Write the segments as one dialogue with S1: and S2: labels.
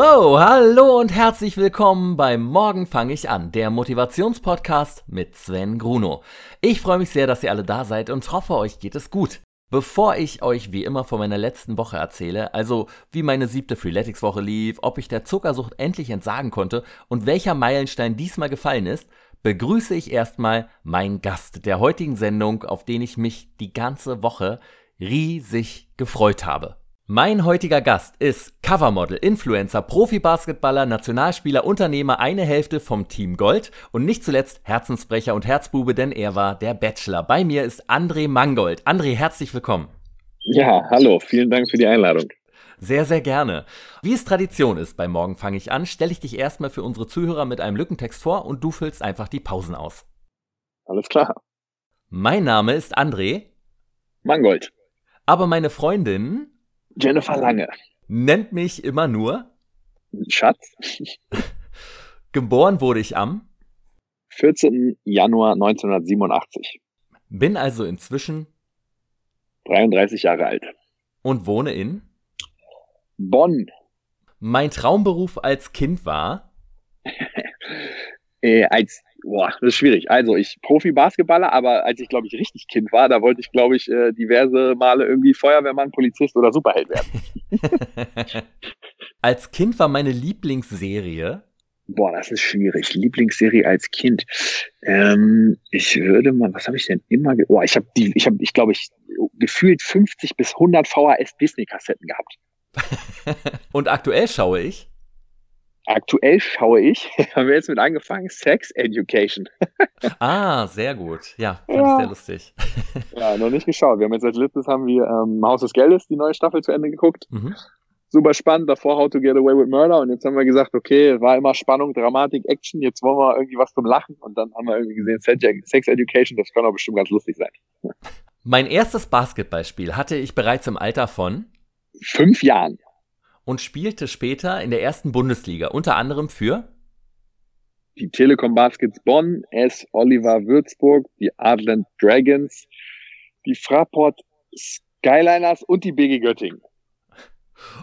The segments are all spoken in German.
S1: Wow, hallo und herzlich willkommen beim Morgen fange ich an, der Motivationspodcast mit Sven Gruno. Ich freue mich sehr, dass ihr alle da seid und hoffe, euch geht es gut. Bevor ich euch wie immer von meiner letzten Woche erzähle, also wie meine siebte Freeletics-Woche lief, ob ich der Zuckersucht endlich entsagen konnte und welcher Meilenstein diesmal gefallen ist, begrüße ich erstmal meinen Gast der heutigen Sendung, auf den ich mich die ganze Woche riesig gefreut habe. Mein heutiger Gast ist Covermodel, Influencer, Profi-Basketballer, Nationalspieler, Unternehmer, eine Hälfte vom Team Gold und nicht zuletzt Herzensbrecher und Herzbube, denn er war der Bachelor. Bei mir ist André Mangold. André, herzlich willkommen.
S2: Ja, hallo, vielen Dank für die Einladung.
S1: Sehr, sehr gerne. Wie es Tradition ist bei Morgen fange ich an, stelle ich dich erstmal für unsere Zuhörer mit einem Lückentext vor und du füllst einfach die Pausen aus.
S2: Alles klar.
S1: Mein Name ist André.
S2: Mangold.
S1: Aber meine Freundin
S2: Jennifer Lange.
S1: Nennt mich immer nur
S2: Schatz.
S1: Geboren wurde ich am
S2: 14. Januar 1987.
S1: Bin also inzwischen
S2: 33 Jahre alt.
S1: Und wohne in
S2: Bonn.
S1: Mein Traumberuf als Kind war
S2: äh, als Boah, das ist schwierig. Also ich Profi-Basketballer, aber als ich, glaube ich, richtig Kind war, da wollte ich, glaube ich, äh, diverse Male irgendwie Feuerwehrmann, Polizist oder Superheld werden.
S1: als Kind war meine Lieblingsserie.
S2: Boah, das ist schwierig. Lieblingsserie als Kind. Ähm, ich würde mal, was habe ich denn immer? Boah, ich habe die, ich habe, ich glaube, ich gefühlt 50 bis 100 VHS Disney-Kassetten gehabt.
S1: Und aktuell schaue ich
S2: Aktuell schaue ich, haben wir jetzt mit angefangen, Sex Education.
S1: ah, sehr gut. Ja, fand ja. ich sehr lustig.
S2: ja, noch nicht geschaut. Wir haben jetzt als letztes haben wir ähm, Haus des Geldes, die neue Staffel zu Ende geguckt. Mhm. Super spannend, davor How to Get Away with Murder und jetzt haben wir gesagt, okay, war immer Spannung, Dramatik, Action, jetzt wollen wir irgendwie was zum Lachen und dann haben wir irgendwie gesehen, Sex Education, das kann auch bestimmt ganz lustig sein.
S1: Mein erstes Basketballspiel hatte ich bereits im Alter von
S2: fünf Jahren
S1: und spielte später in der ersten Bundesliga, unter anderem für
S2: die Telekom Baskets Bonn, S. Oliver Würzburg, die Adland Dragons, die Fraport Skyliners und die BG Göttingen.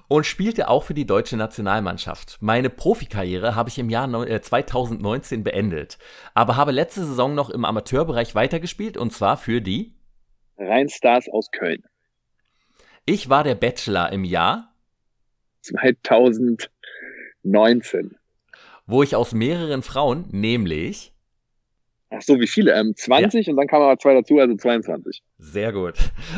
S1: Und spielte auch für die deutsche Nationalmannschaft. Meine Profikarriere habe ich im Jahr 2019 äh, beendet, aber habe letzte Saison noch im Amateurbereich weitergespielt und zwar für die
S2: Rheinstars aus Köln.
S1: Ich war der Bachelor im Jahr
S2: 2019.
S1: Wo ich aus mehreren Frauen, nämlich.
S2: Ach so, wie viele? Ähm, 20 ja. und dann kamen aber zwei dazu, also 22.
S1: Sehr gut.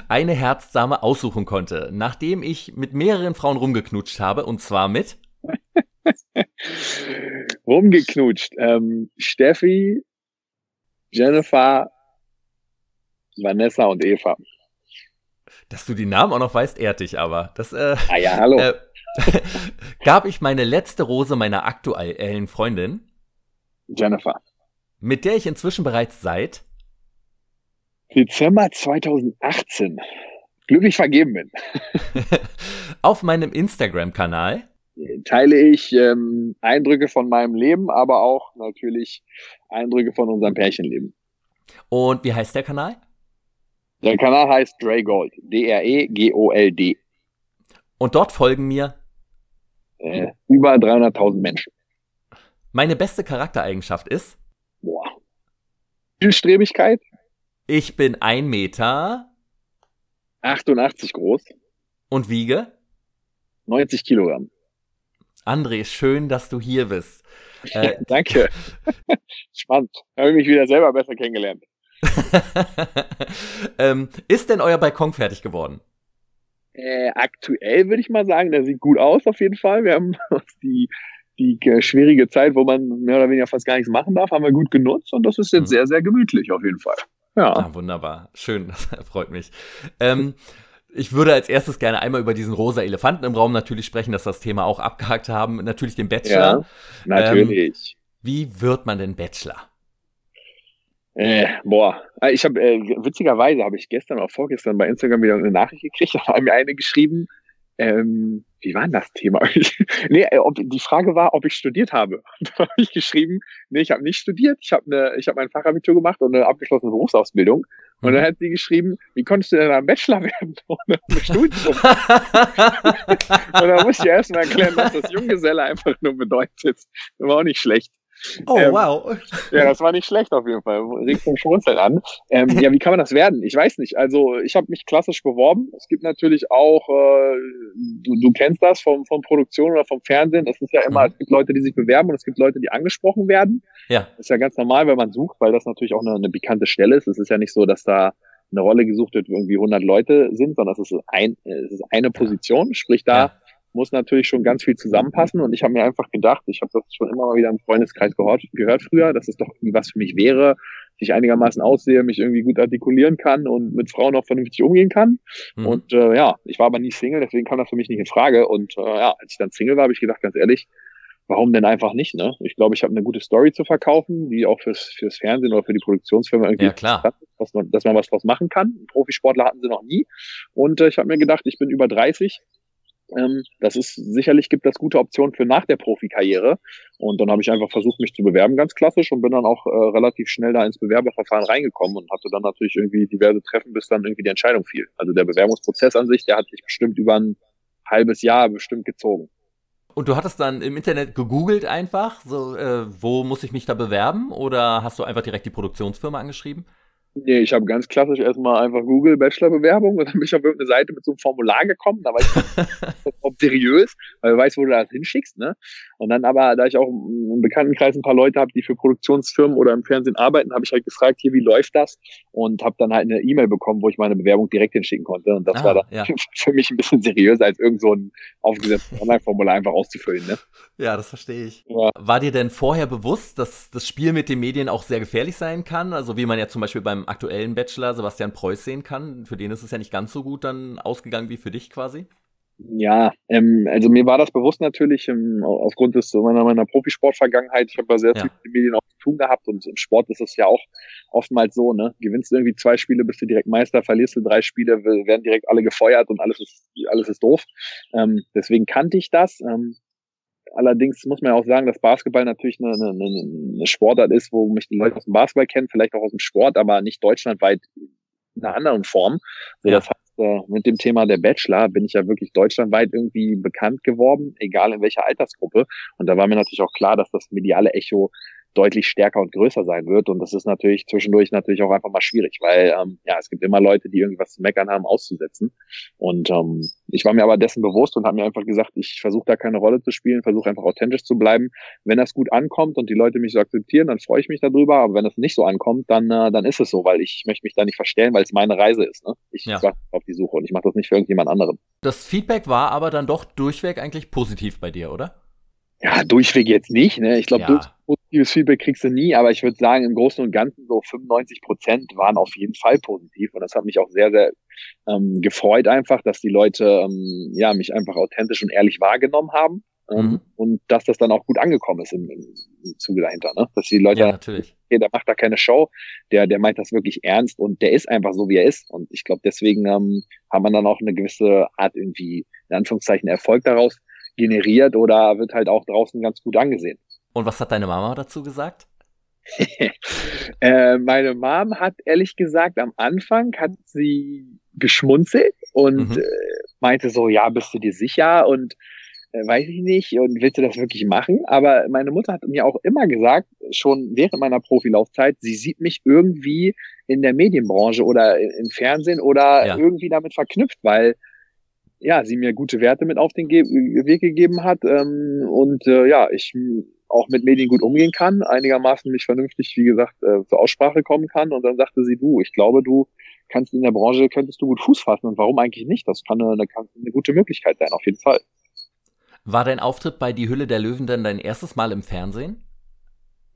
S1: Eine Herzdame aussuchen konnte, nachdem ich mit mehreren Frauen rumgeknutscht habe, und zwar mit.
S2: rumgeknutscht. Ähm, Steffi, Jennifer, Vanessa und Eva.
S1: Dass du die Namen auch noch weißt, ehrt dich aber. Das, äh,
S2: ah ja, hallo. Äh,
S1: gab ich meine letzte Rose meiner aktuellen Freundin.
S2: Jennifer.
S1: Mit der ich inzwischen bereits seit
S2: Dezember 2018 glücklich vergeben bin.
S1: Auf meinem Instagram-Kanal
S2: teile ich ähm, Eindrücke von meinem Leben, aber auch natürlich Eindrücke von unserem Pärchenleben.
S1: Und wie heißt der Kanal?
S2: Der Kanal heißt Dre Gold. D-R-E-G-O-L-D.
S1: Und dort folgen mir
S2: äh, über 300.000 Menschen.
S1: Meine beste Charaktereigenschaft ist?
S2: Boah. Zielstrebigkeit.
S1: Ich bin ein Meter
S2: 88 groß.
S1: Und wiege?
S2: 90 Kilogramm.
S1: André, schön, dass du hier bist.
S2: Äh, Danke. Spannend. Habe ich mich wieder selber besser kennengelernt.
S1: ähm, ist denn euer Balkon fertig geworden?
S2: Äh, aktuell würde ich mal sagen, der sieht gut aus auf jeden Fall. Wir haben die, die äh, schwierige Zeit, wo man mehr oder weniger fast gar nichts machen darf, haben wir gut genutzt und das ist jetzt mhm. sehr, sehr gemütlich auf jeden Fall.
S1: Ja. Ah, wunderbar. Schön, das freut mich. Ähm, ich würde als erstes gerne einmal über diesen rosa Elefanten im Raum natürlich sprechen, dass wir das Thema auch abgehakt haben. Natürlich den Bachelor. Ja,
S2: natürlich.
S1: Ähm, wie wird man denn Bachelor?
S2: Äh, boah, äh, ich habe äh, witzigerweise habe ich gestern oder vorgestern bei Instagram wieder eine Nachricht gekriegt, da haben mir eine geschrieben, ähm, wie war denn das Thema? nee, äh, ob, die Frage war, ob ich studiert habe. da habe ich geschrieben, nee, ich habe nicht studiert. Ich habe eine, ich habe mein Fachabitur gemacht und eine abgeschlossene Berufsausbildung. Und dann hat sie geschrieben, wie konntest du denn ein Bachelor werden ohne Studium? und da musste ich erstmal erklären, was das Junggeselle einfach nur bedeutet. War auch nicht schlecht.
S1: Oh, ähm, wow.
S2: Ja, das war nicht schlecht auf jeden Fall. Regt vom Schmunzeln an. Ähm, ja, wie kann man das werden? Ich weiß nicht. Also ich habe mich klassisch beworben. Es gibt natürlich auch, äh, du, du kennst das vom, vom Produktion oder vom Fernsehen. Es ist ja immer, mhm. es gibt Leute, die sich bewerben und es gibt Leute, die angesprochen werden. Ja. Das ist ja ganz normal, wenn man sucht, weil das natürlich auch eine, eine bekannte Stelle ist. Es ist ja nicht so, dass da eine Rolle gesucht wird, wo irgendwie 100 Leute sind, sondern es ist, ein, es ist eine Position. Sprich, da ja muss natürlich schon ganz viel zusammenpassen. Und ich habe mir einfach gedacht, ich habe das schon immer mal wieder im Freundeskreis gehört, gehört früher, dass es doch irgendwie was für mich wäre, ich einigermaßen aussehe, mich irgendwie gut artikulieren kann und mit Frauen auch vernünftig umgehen kann. Mhm. Und äh, ja, ich war aber nie Single, deswegen kam das für mich nicht in Frage. Und äh, ja, als ich dann Single war, habe ich gedacht, ganz ehrlich, warum denn einfach nicht? Ne? Ich glaube, ich habe eine gute Story zu verkaufen, die auch fürs, fürs Fernsehen oder für die Produktionsfirma irgendwie
S1: ja, klar. Hat,
S2: dass, man, dass man was draus machen kann. Profisportler hatten sie noch nie. Und äh, ich habe mir gedacht, ich bin über 30, ähm, das ist sicherlich gibt das gute Optionen für nach der Profikarriere. Und dann habe ich einfach versucht, mich zu bewerben, ganz klassisch, und bin dann auch äh, relativ schnell da ins Bewerberverfahren reingekommen und hatte dann natürlich irgendwie diverse Treffen, bis dann irgendwie die Entscheidung fiel. Also der Bewerbungsprozess an sich, der hat sich bestimmt über ein halbes Jahr bestimmt gezogen.
S1: Und du hattest dann im Internet gegoogelt einfach, so, äh, wo muss ich mich da bewerben? Oder hast du einfach direkt die Produktionsfirma angeschrieben?
S2: Nee, ich habe ganz klassisch erstmal einfach Google Bachelor-Bewerbung und dann bin ich auf irgendeine Seite mit so einem Formular gekommen. Da weiß ich, ob seriös, weil du weißt, wo du das hinschickst. Ne? Und dann aber, da ich auch im Bekanntenkreis ein paar Leute habe, die für Produktionsfirmen oder im Fernsehen arbeiten, habe ich halt gefragt, hier, wie läuft das? Und habe dann halt eine E-Mail bekommen, wo ich meine Bewerbung direkt hinschicken konnte. Und das ah, war dann ja. für mich ein bisschen seriöser, als irgend so ein aufgesetztes Online-Formular einfach auszufüllen. Ne?
S1: Ja, das verstehe ich. Ja. War dir denn vorher bewusst, dass das Spiel mit den Medien auch sehr gefährlich sein kann? Also wie man ja zum Beispiel beim aktuellen Bachelor Sebastian Preuß sehen kann. Für den ist es ja nicht ganz so gut dann ausgegangen wie für dich quasi.
S2: Ja, ähm, also mir war das bewusst natürlich ähm, aufgrund des meiner, meiner Profisportvergangenheit. Ich habe ja sehr viel mit den Medien auch zu tun gehabt und im Sport ist es ja auch oftmals so, ne? Gewinnst du irgendwie zwei Spiele, bist du direkt Meister, verlierst du drei Spiele, werden direkt alle gefeuert und alles ist alles ist doof. Ähm, deswegen kannte ich das. Ähm, Allerdings muss man ja auch sagen, dass Basketball natürlich eine, eine, eine Sportart ist, wo mich die Leute aus dem Basketball kennen, vielleicht auch aus dem Sport, aber nicht deutschlandweit in einer anderen Form. So, ja. Das heißt, äh, mit dem Thema der Bachelor bin ich ja wirklich deutschlandweit irgendwie bekannt geworden, egal in welcher Altersgruppe. Und da war mir natürlich auch klar, dass das mediale Echo deutlich stärker und größer sein wird. Und das ist natürlich zwischendurch natürlich auch einfach mal schwierig, weil ähm, ja, es gibt immer Leute, die irgendwas zu meckern haben, auszusetzen. Und ähm, ich war mir aber dessen bewusst und habe mir einfach gesagt, ich versuche da keine Rolle zu spielen, versuche einfach authentisch zu bleiben. Wenn das gut ankommt und die Leute mich so akzeptieren, dann freue ich mich darüber. Aber wenn es nicht so ankommt, dann, äh, dann ist es so, weil ich möchte mich da nicht verstellen, weil es meine Reise ist. Ne? Ich ja. war auf die Suche und ich mache das nicht für irgendjemand anderen.
S1: Das Feedback war aber dann doch durchweg eigentlich positiv bei dir, oder?
S2: Ja, durchweg jetzt nicht. Ne? Ich glaube, ja. positives Feedback kriegst du nie, aber ich würde sagen, im Großen und Ganzen so 95 Prozent waren auf jeden Fall positiv und das hat mich auch sehr, sehr ähm, gefreut einfach, dass die Leute ähm, ja mich einfach authentisch und ehrlich wahrgenommen haben ähm, mhm. und dass das dann auch gut angekommen ist im, im, im Zuge dahinter. Ne? Dass die Leute,
S1: ja, natürlich.
S2: Okay, der macht da keine Show, der, der meint das wirklich ernst und der ist einfach so, wie er ist und ich glaube, deswegen ähm, haben wir dann auch eine gewisse Art irgendwie in Anführungszeichen Erfolg daraus generiert oder wird halt auch draußen ganz gut angesehen.
S1: Und was hat deine Mama dazu gesagt?
S2: äh, meine Mom hat ehrlich gesagt am Anfang hat sie geschmunzelt und mhm. äh, meinte so, ja, bist du dir sicher und äh, weiß ich nicht und willst du das wirklich machen? Aber meine Mutter hat mir auch immer gesagt, schon während meiner Profilaufzeit, sie sieht mich irgendwie in der Medienbranche oder im Fernsehen oder ja. irgendwie damit verknüpft, weil ja, sie mir gute Werte mit auf den Ge Weg gegeben hat ähm, und äh, ja, ich auch mit Medien gut umgehen kann, einigermaßen mich vernünftig, wie gesagt, äh, zur Aussprache kommen kann. Und dann sagte sie, du, ich glaube, du kannst in der Branche, könntest du gut Fuß fassen. Und warum eigentlich nicht? Das kann eine, eine, eine gute Möglichkeit sein, auf jeden Fall.
S1: War dein Auftritt bei Die Hülle der Löwen denn dein erstes Mal im Fernsehen?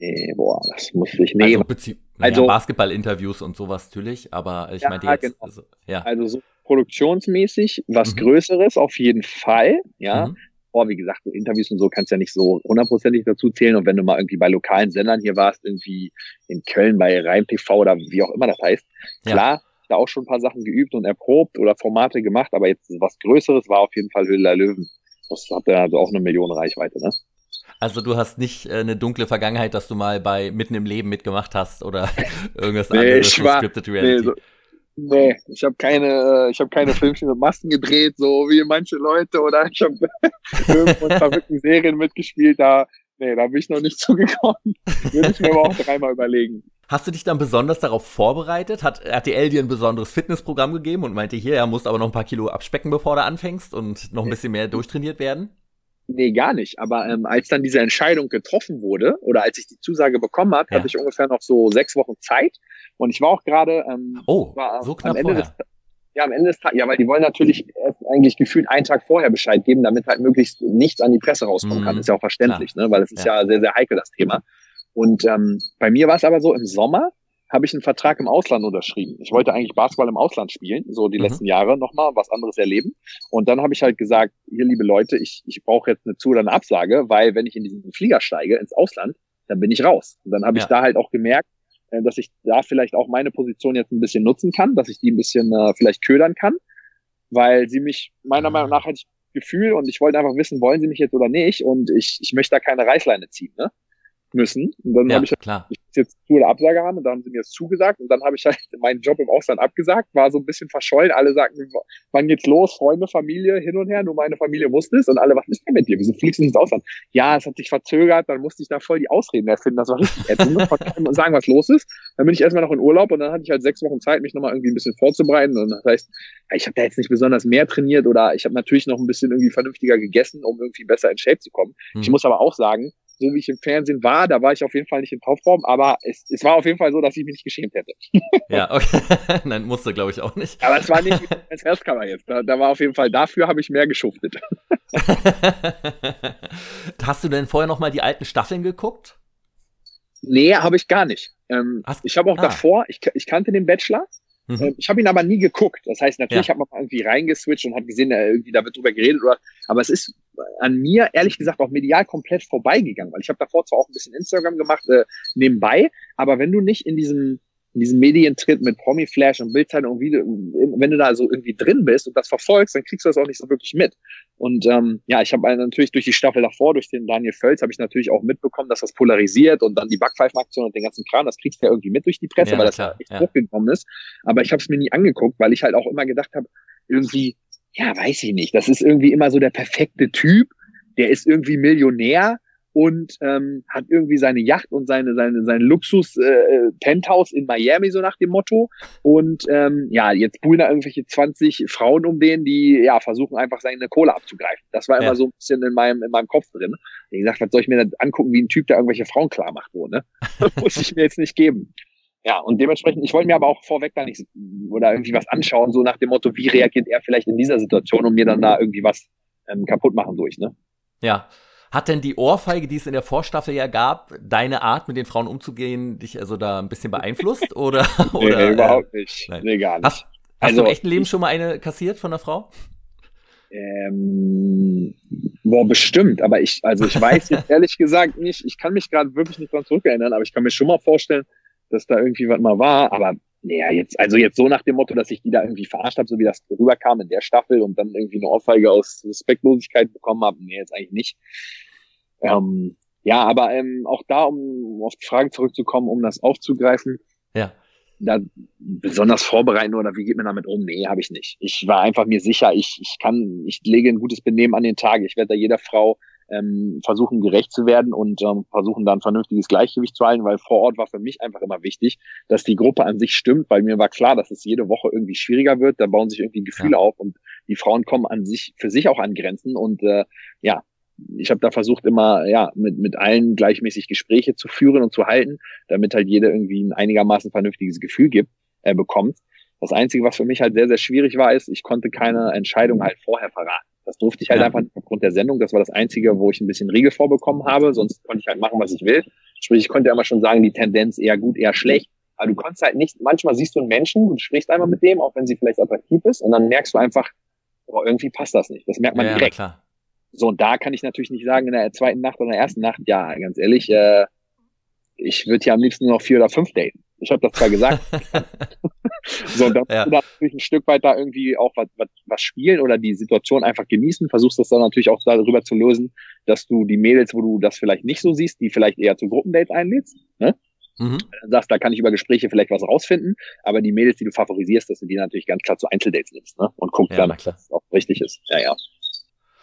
S2: Nee, boah, das muss ich nehmen.
S1: Also, also Basketball-Interviews und sowas natürlich, aber ich ja, meinte jetzt, genau. also,
S2: ja. Also so produktionsmäßig was mhm. Größeres auf jeden Fall, ja. Mhm. Oh, wie gesagt, so Interviews und so kannst du ja nicht so hundertprozentig dazu zählen. Und wenn du mal irgendwie bei lokalen Sendern hier warst, irgendwie in Köln bei Rhein TV oder wie auch immer das heißt, ja. klar, da auch schon ein paar Sachen geübt und erprobt oder Formate gemacht, aber jetzt was Größeres war auf jeden Fall Höhle der Löwen. Das hat ja also auch eine Million Reichweite, ne?
S1: Also du hast nicht äh, eine dunkle Vergangenheit, dass du mal bei Mitten im Leben mitgemacht hast oder irgendwas nee, anderes
S2: ich war, Scripted Reality. Nee, so, nee ich habe keine, ich habe keine Filmchen mit Masken gedreht, so wie manche Leute, oder ich habe irgendwo in verrückten Serien mitgespielt, da, nee, da bin ich noch nicht zugekommen. Würde ich mir aber auch dreimal überlegen.
S1: Hast du dich dann besonders darauf vorbereitet? Hat RTL dir ein besonderes Fitnessprogramm gegeben und meinte, hier, ja, musst aber noch ein paar Kilo abspecken, bevor du anfängst und noch ein bisschen mehr durchtrainiert werden?
S2: Nee, gar nicht. Aber ähm, als dann diese Entscheidung getroffen wurde oder als ich die Zusage bekommen habe, ja. hatte ich ungefähr noch so sechs Wochen Zeit. Und ich war auch gerade ähm,
S1: oh, war so knapp
S2: am Ende
S1: vorher.
S2: des ja, am Ende des Tages, ja, weil die wollen natürlich eigentlich gefühlt einen Tag vorher Bescheid geben, damit halt möglichst nichts an die Presse rauskommen kann. Mhm. Ist ja auch verständlich, Klar. ne? weil es ist ja. ja sehr, sehr heikel, das Thema. Und ähm, bei mir war es aber so, im Sommer habe ich einen Vertrag im Ausland unterschrieben. Ich wollte eigentlich Basketball im Ausland spielen, so die mhm. letzten Jahre nochmal, was anderes erleben. Und dann habe ich halt gesagt, hier, liebe Leute, ich, ich brauche jetzt eine Zu- oder eine Absage, weil wenn ich in diesen Flieger steige ins Ausland, dann bin ich raus. Und dann habe ja. ich da halt auch gemerkt, äh, dass ich da vielleicht auch meine Position jetzt ein bisschen nutzen kann, dass ich die ein bisschen äh, vielleicht ködern kann, weil sie mich meiner mhm. Meinung nach hatte ich Gefühl und ich wollte einfach wissen, wollen sie mich jetzt oder nicht und ich, ich möchte da keine Reißleine ziehen. Ne? Müssen. Und dann ja, habe ich,
S1: klar.
S2: ich muss jetzt zu oder Absage haben und dann haben sie mir das zugesagt und dann habe ich halt meinen Job im Ausland abgesagt, war so ein bisschen verschollen. Alle sagten, wann geht's los? Freunde, Familie, hin und her, nur meine Familie wusste es und alle, was ist denn mit dir? Wieso fliegst du nicht ins Ausland? Ja, es hat sich verzögert, dann musste ich da voll die Ausreden erfinden. Das war richtig ätzend. und sagen, was los ist. Dann bin ich erstmal noch in Urlaub und dann hatte ich halt sechs Wochen Zeit, mich nochmal irgendwie ein bisschen vorzubereiten. Und das heißt, ich habe da jetzt nicht besonders mehr trainiert oder ich habe natürlich noch ein bisschen irgendwie vernünftiger gegessen, um irgendwie besser in Shape zu kommen. Hm. Ich muss aber auch sagen, so wie ich im Fernsehen war, da war ich auf jeden Fall nicht in Topform, aber es, es war auf jeden Fall so, dass ich mich nicht geschämt hätte.
S1: Ja, okay. Nein, musste, glaube ich, auch nicht.
S2: Aber es war nicht wie als Erstkammer jetzt. Da, da war auf jeden Fall, dafür habe ich mehr geschuftet.
S1: Hast du denn vorher noch mal die alten Staffeln geguckt?
S2: Nee, habe ich gar nicht. Ähm, ich habe auch ah. davor, ich, ich kannte den Bachelor, Mhm. Ähm, ich habe ihn aber nie geguckt. Das heißt, natürlich ja. habe man irgendwie reingeswitcht und habe gesehen, irgendwie da wird drüber geredet. Oder, aber es ist an mir ehrlich gesagt auch medial komplett vorbeigegangen, weil ich habe davor zwar auch ein bisschen Instagram gemacht äh, nebenbei, aber wenn du nicht in diesem in diesem Medientritt mit Promi-Flash und Bildzeitung und Video, wenn du da so irgendwie drin bist und das verfolgst, dann kriegst du das auch nicht so wirklich mit. Und ähm, ja, ich habe natürlich durch die Staffel davor, durch den Daniel Völz, habe ich natürlich auch mitbekommen, dass das polarisiert und dann die Backpfeifenaktion und den ganzen Kram, das kriegst du ja irgendwie mit durch die Presse, ja, weil das klar, ja echt ja. hochgekommen ist. Aber ich habe es mir nie angeguckt, weil ich halt auch immer gedacht habe, irgendwie, ja, weiß ich nicht, das ist irgendwie immer so der perfekte Typ, der ist irgendwie Millionär, und ähm, hat irgendwie seine Yacht und seine seine sein Luxus äh, äh, Penthouse in Miami so nach dem Motto. Und ähm, ja jetzt buhlen da irgendwelche 20 Frauen um den die ja versuchen einfach seine Kohle abzugreifen. Das war ja. immer so ein bisschen in meinem in meinem Kopf drin. Ich gesagt was soll ich mir denn angucken wie ein Typ der irgendwelche Frauen klar macht wo ne? Muss ich mir jetzt nicht geben. Ja, und dementsprechend, ich wollte mir aber auch vorweg da nicht oder irgendwie was anschauen, so nach dem Motto, wie reagiert er vielleicht in dieser Situation und mir dann da irgendwie was ähm, kaputt machen durch, ne?
S1: Ja, hat denn die Ohrfeige, die es in der Vorstaffel ja gab, deine Art, mit den Frauen umzugehen, dich also da ein bisschen beeinflusst? Oder, oder
S2: nee, überhaupt nicht. Nein. Nee, gar nicht.
S1: Hast, hast also, du im echten Leben schon mal eine kassiert von einer Frau?
S2: Ähm, boah, bestimmt, aber ich, also ich weiß jetzt ehrlich gesagt nicht, ich kann mich gerade wirklich nicht dran zurückerinnern, aber ich kann mir schon mal vorstellen, dass da irgendwie was mal war, aber naja, jetzt, also jetzt so nach dem Motto, dass ich die da irgendwie verarscht habe, so wie das rüberkam in der Staffel und dann irgendwie eine Ohrfeige aus Respektlosigkeit bekommen habe, nee, jetzt eigentlich nicht. Ähm, ja, aber ähm, auch da, um auf die Frage zurückzukommen, um das aufzugreifen,
S1: ja.
S2: da besonders vorbereiten oder wie geht man damit um? Nee, habe ich nicht. Ich war einfach mir sicher, ich, ich kann, ich lege ein gutes Benehmen an den Tag. Ich werde da jeder Frau ähm, versuchen gerecht zu werden und ähm, versuchen dann vernünftiges Gleichgewicht zu halten, weil vor Ort war für mich einfach immer wichtig, dass die Gruppe an sich stimmt, weil mir war klar, dass es jede Woche irgendwie schwieriger wird, da bauen sich irgendwie Gefühle ja. auf und die Frauen kommen an sich für sich auch an Grenzen und äh, ja, ich habe da versucht immer ja mit mit allen gleichmäßig Gespräche zu führen und zu halten, damit halt jeder irgendwie ein einigermaßen vernünftiges Gefühl gibt äh, bekommt. Das Einzige, was für mich halt sehr, sehr schwierig war, ist, ich konnte keine Entscheidung halt vorher verraten. Das durfte ich halt ja. einfach nicht aufgrund der Sendung. Das war das Einzige, wo ich ein bisschen Riegel vorbekommen habe. Sonst konnte ich halt machen, was ich will. Sprich, ich konnte ja immer schon sagen, die Tendenz eher gut, eher schlecht. Aber du kannst halt nicht, manchmal siehst du einen Menschen, du sprichst einmal mit dem, auch wenn sie vielleicht attraktiv ist, und dann merkst du einfach, oh, irgendwie passt das nicht. Das merkt man ja, direkt. Klar. So, und da kann ich natürlich nicht sagen, in der zweiten Nacht oder in der ersten Nacht, ja, ganz ehrlich, äh, ich würde ja am liebsten nur noch vier oder fünf daten. Ich habe das zwar gesagt. so, dann ja. du natürlich ein Stück weit da irgendwie auch was, was, was spielen oder die Situation einfach genießen, versuchst das dann natürlich auch darüber zu lösen, dass du die Mädels, wo du das vielleicht nicht so siehst, die vielleicht eher zu Gruppendates einlädst, ne? Mhm. Sagst, da kann ich über Gespräche vielleicht was rausfinden, aber die Mädels, die du favorisierst, dass du die natürlich ganz klar zu Einzeldates nimmst, ne? Und guckst ja, dann, es auch richtig ist. Ja, ja.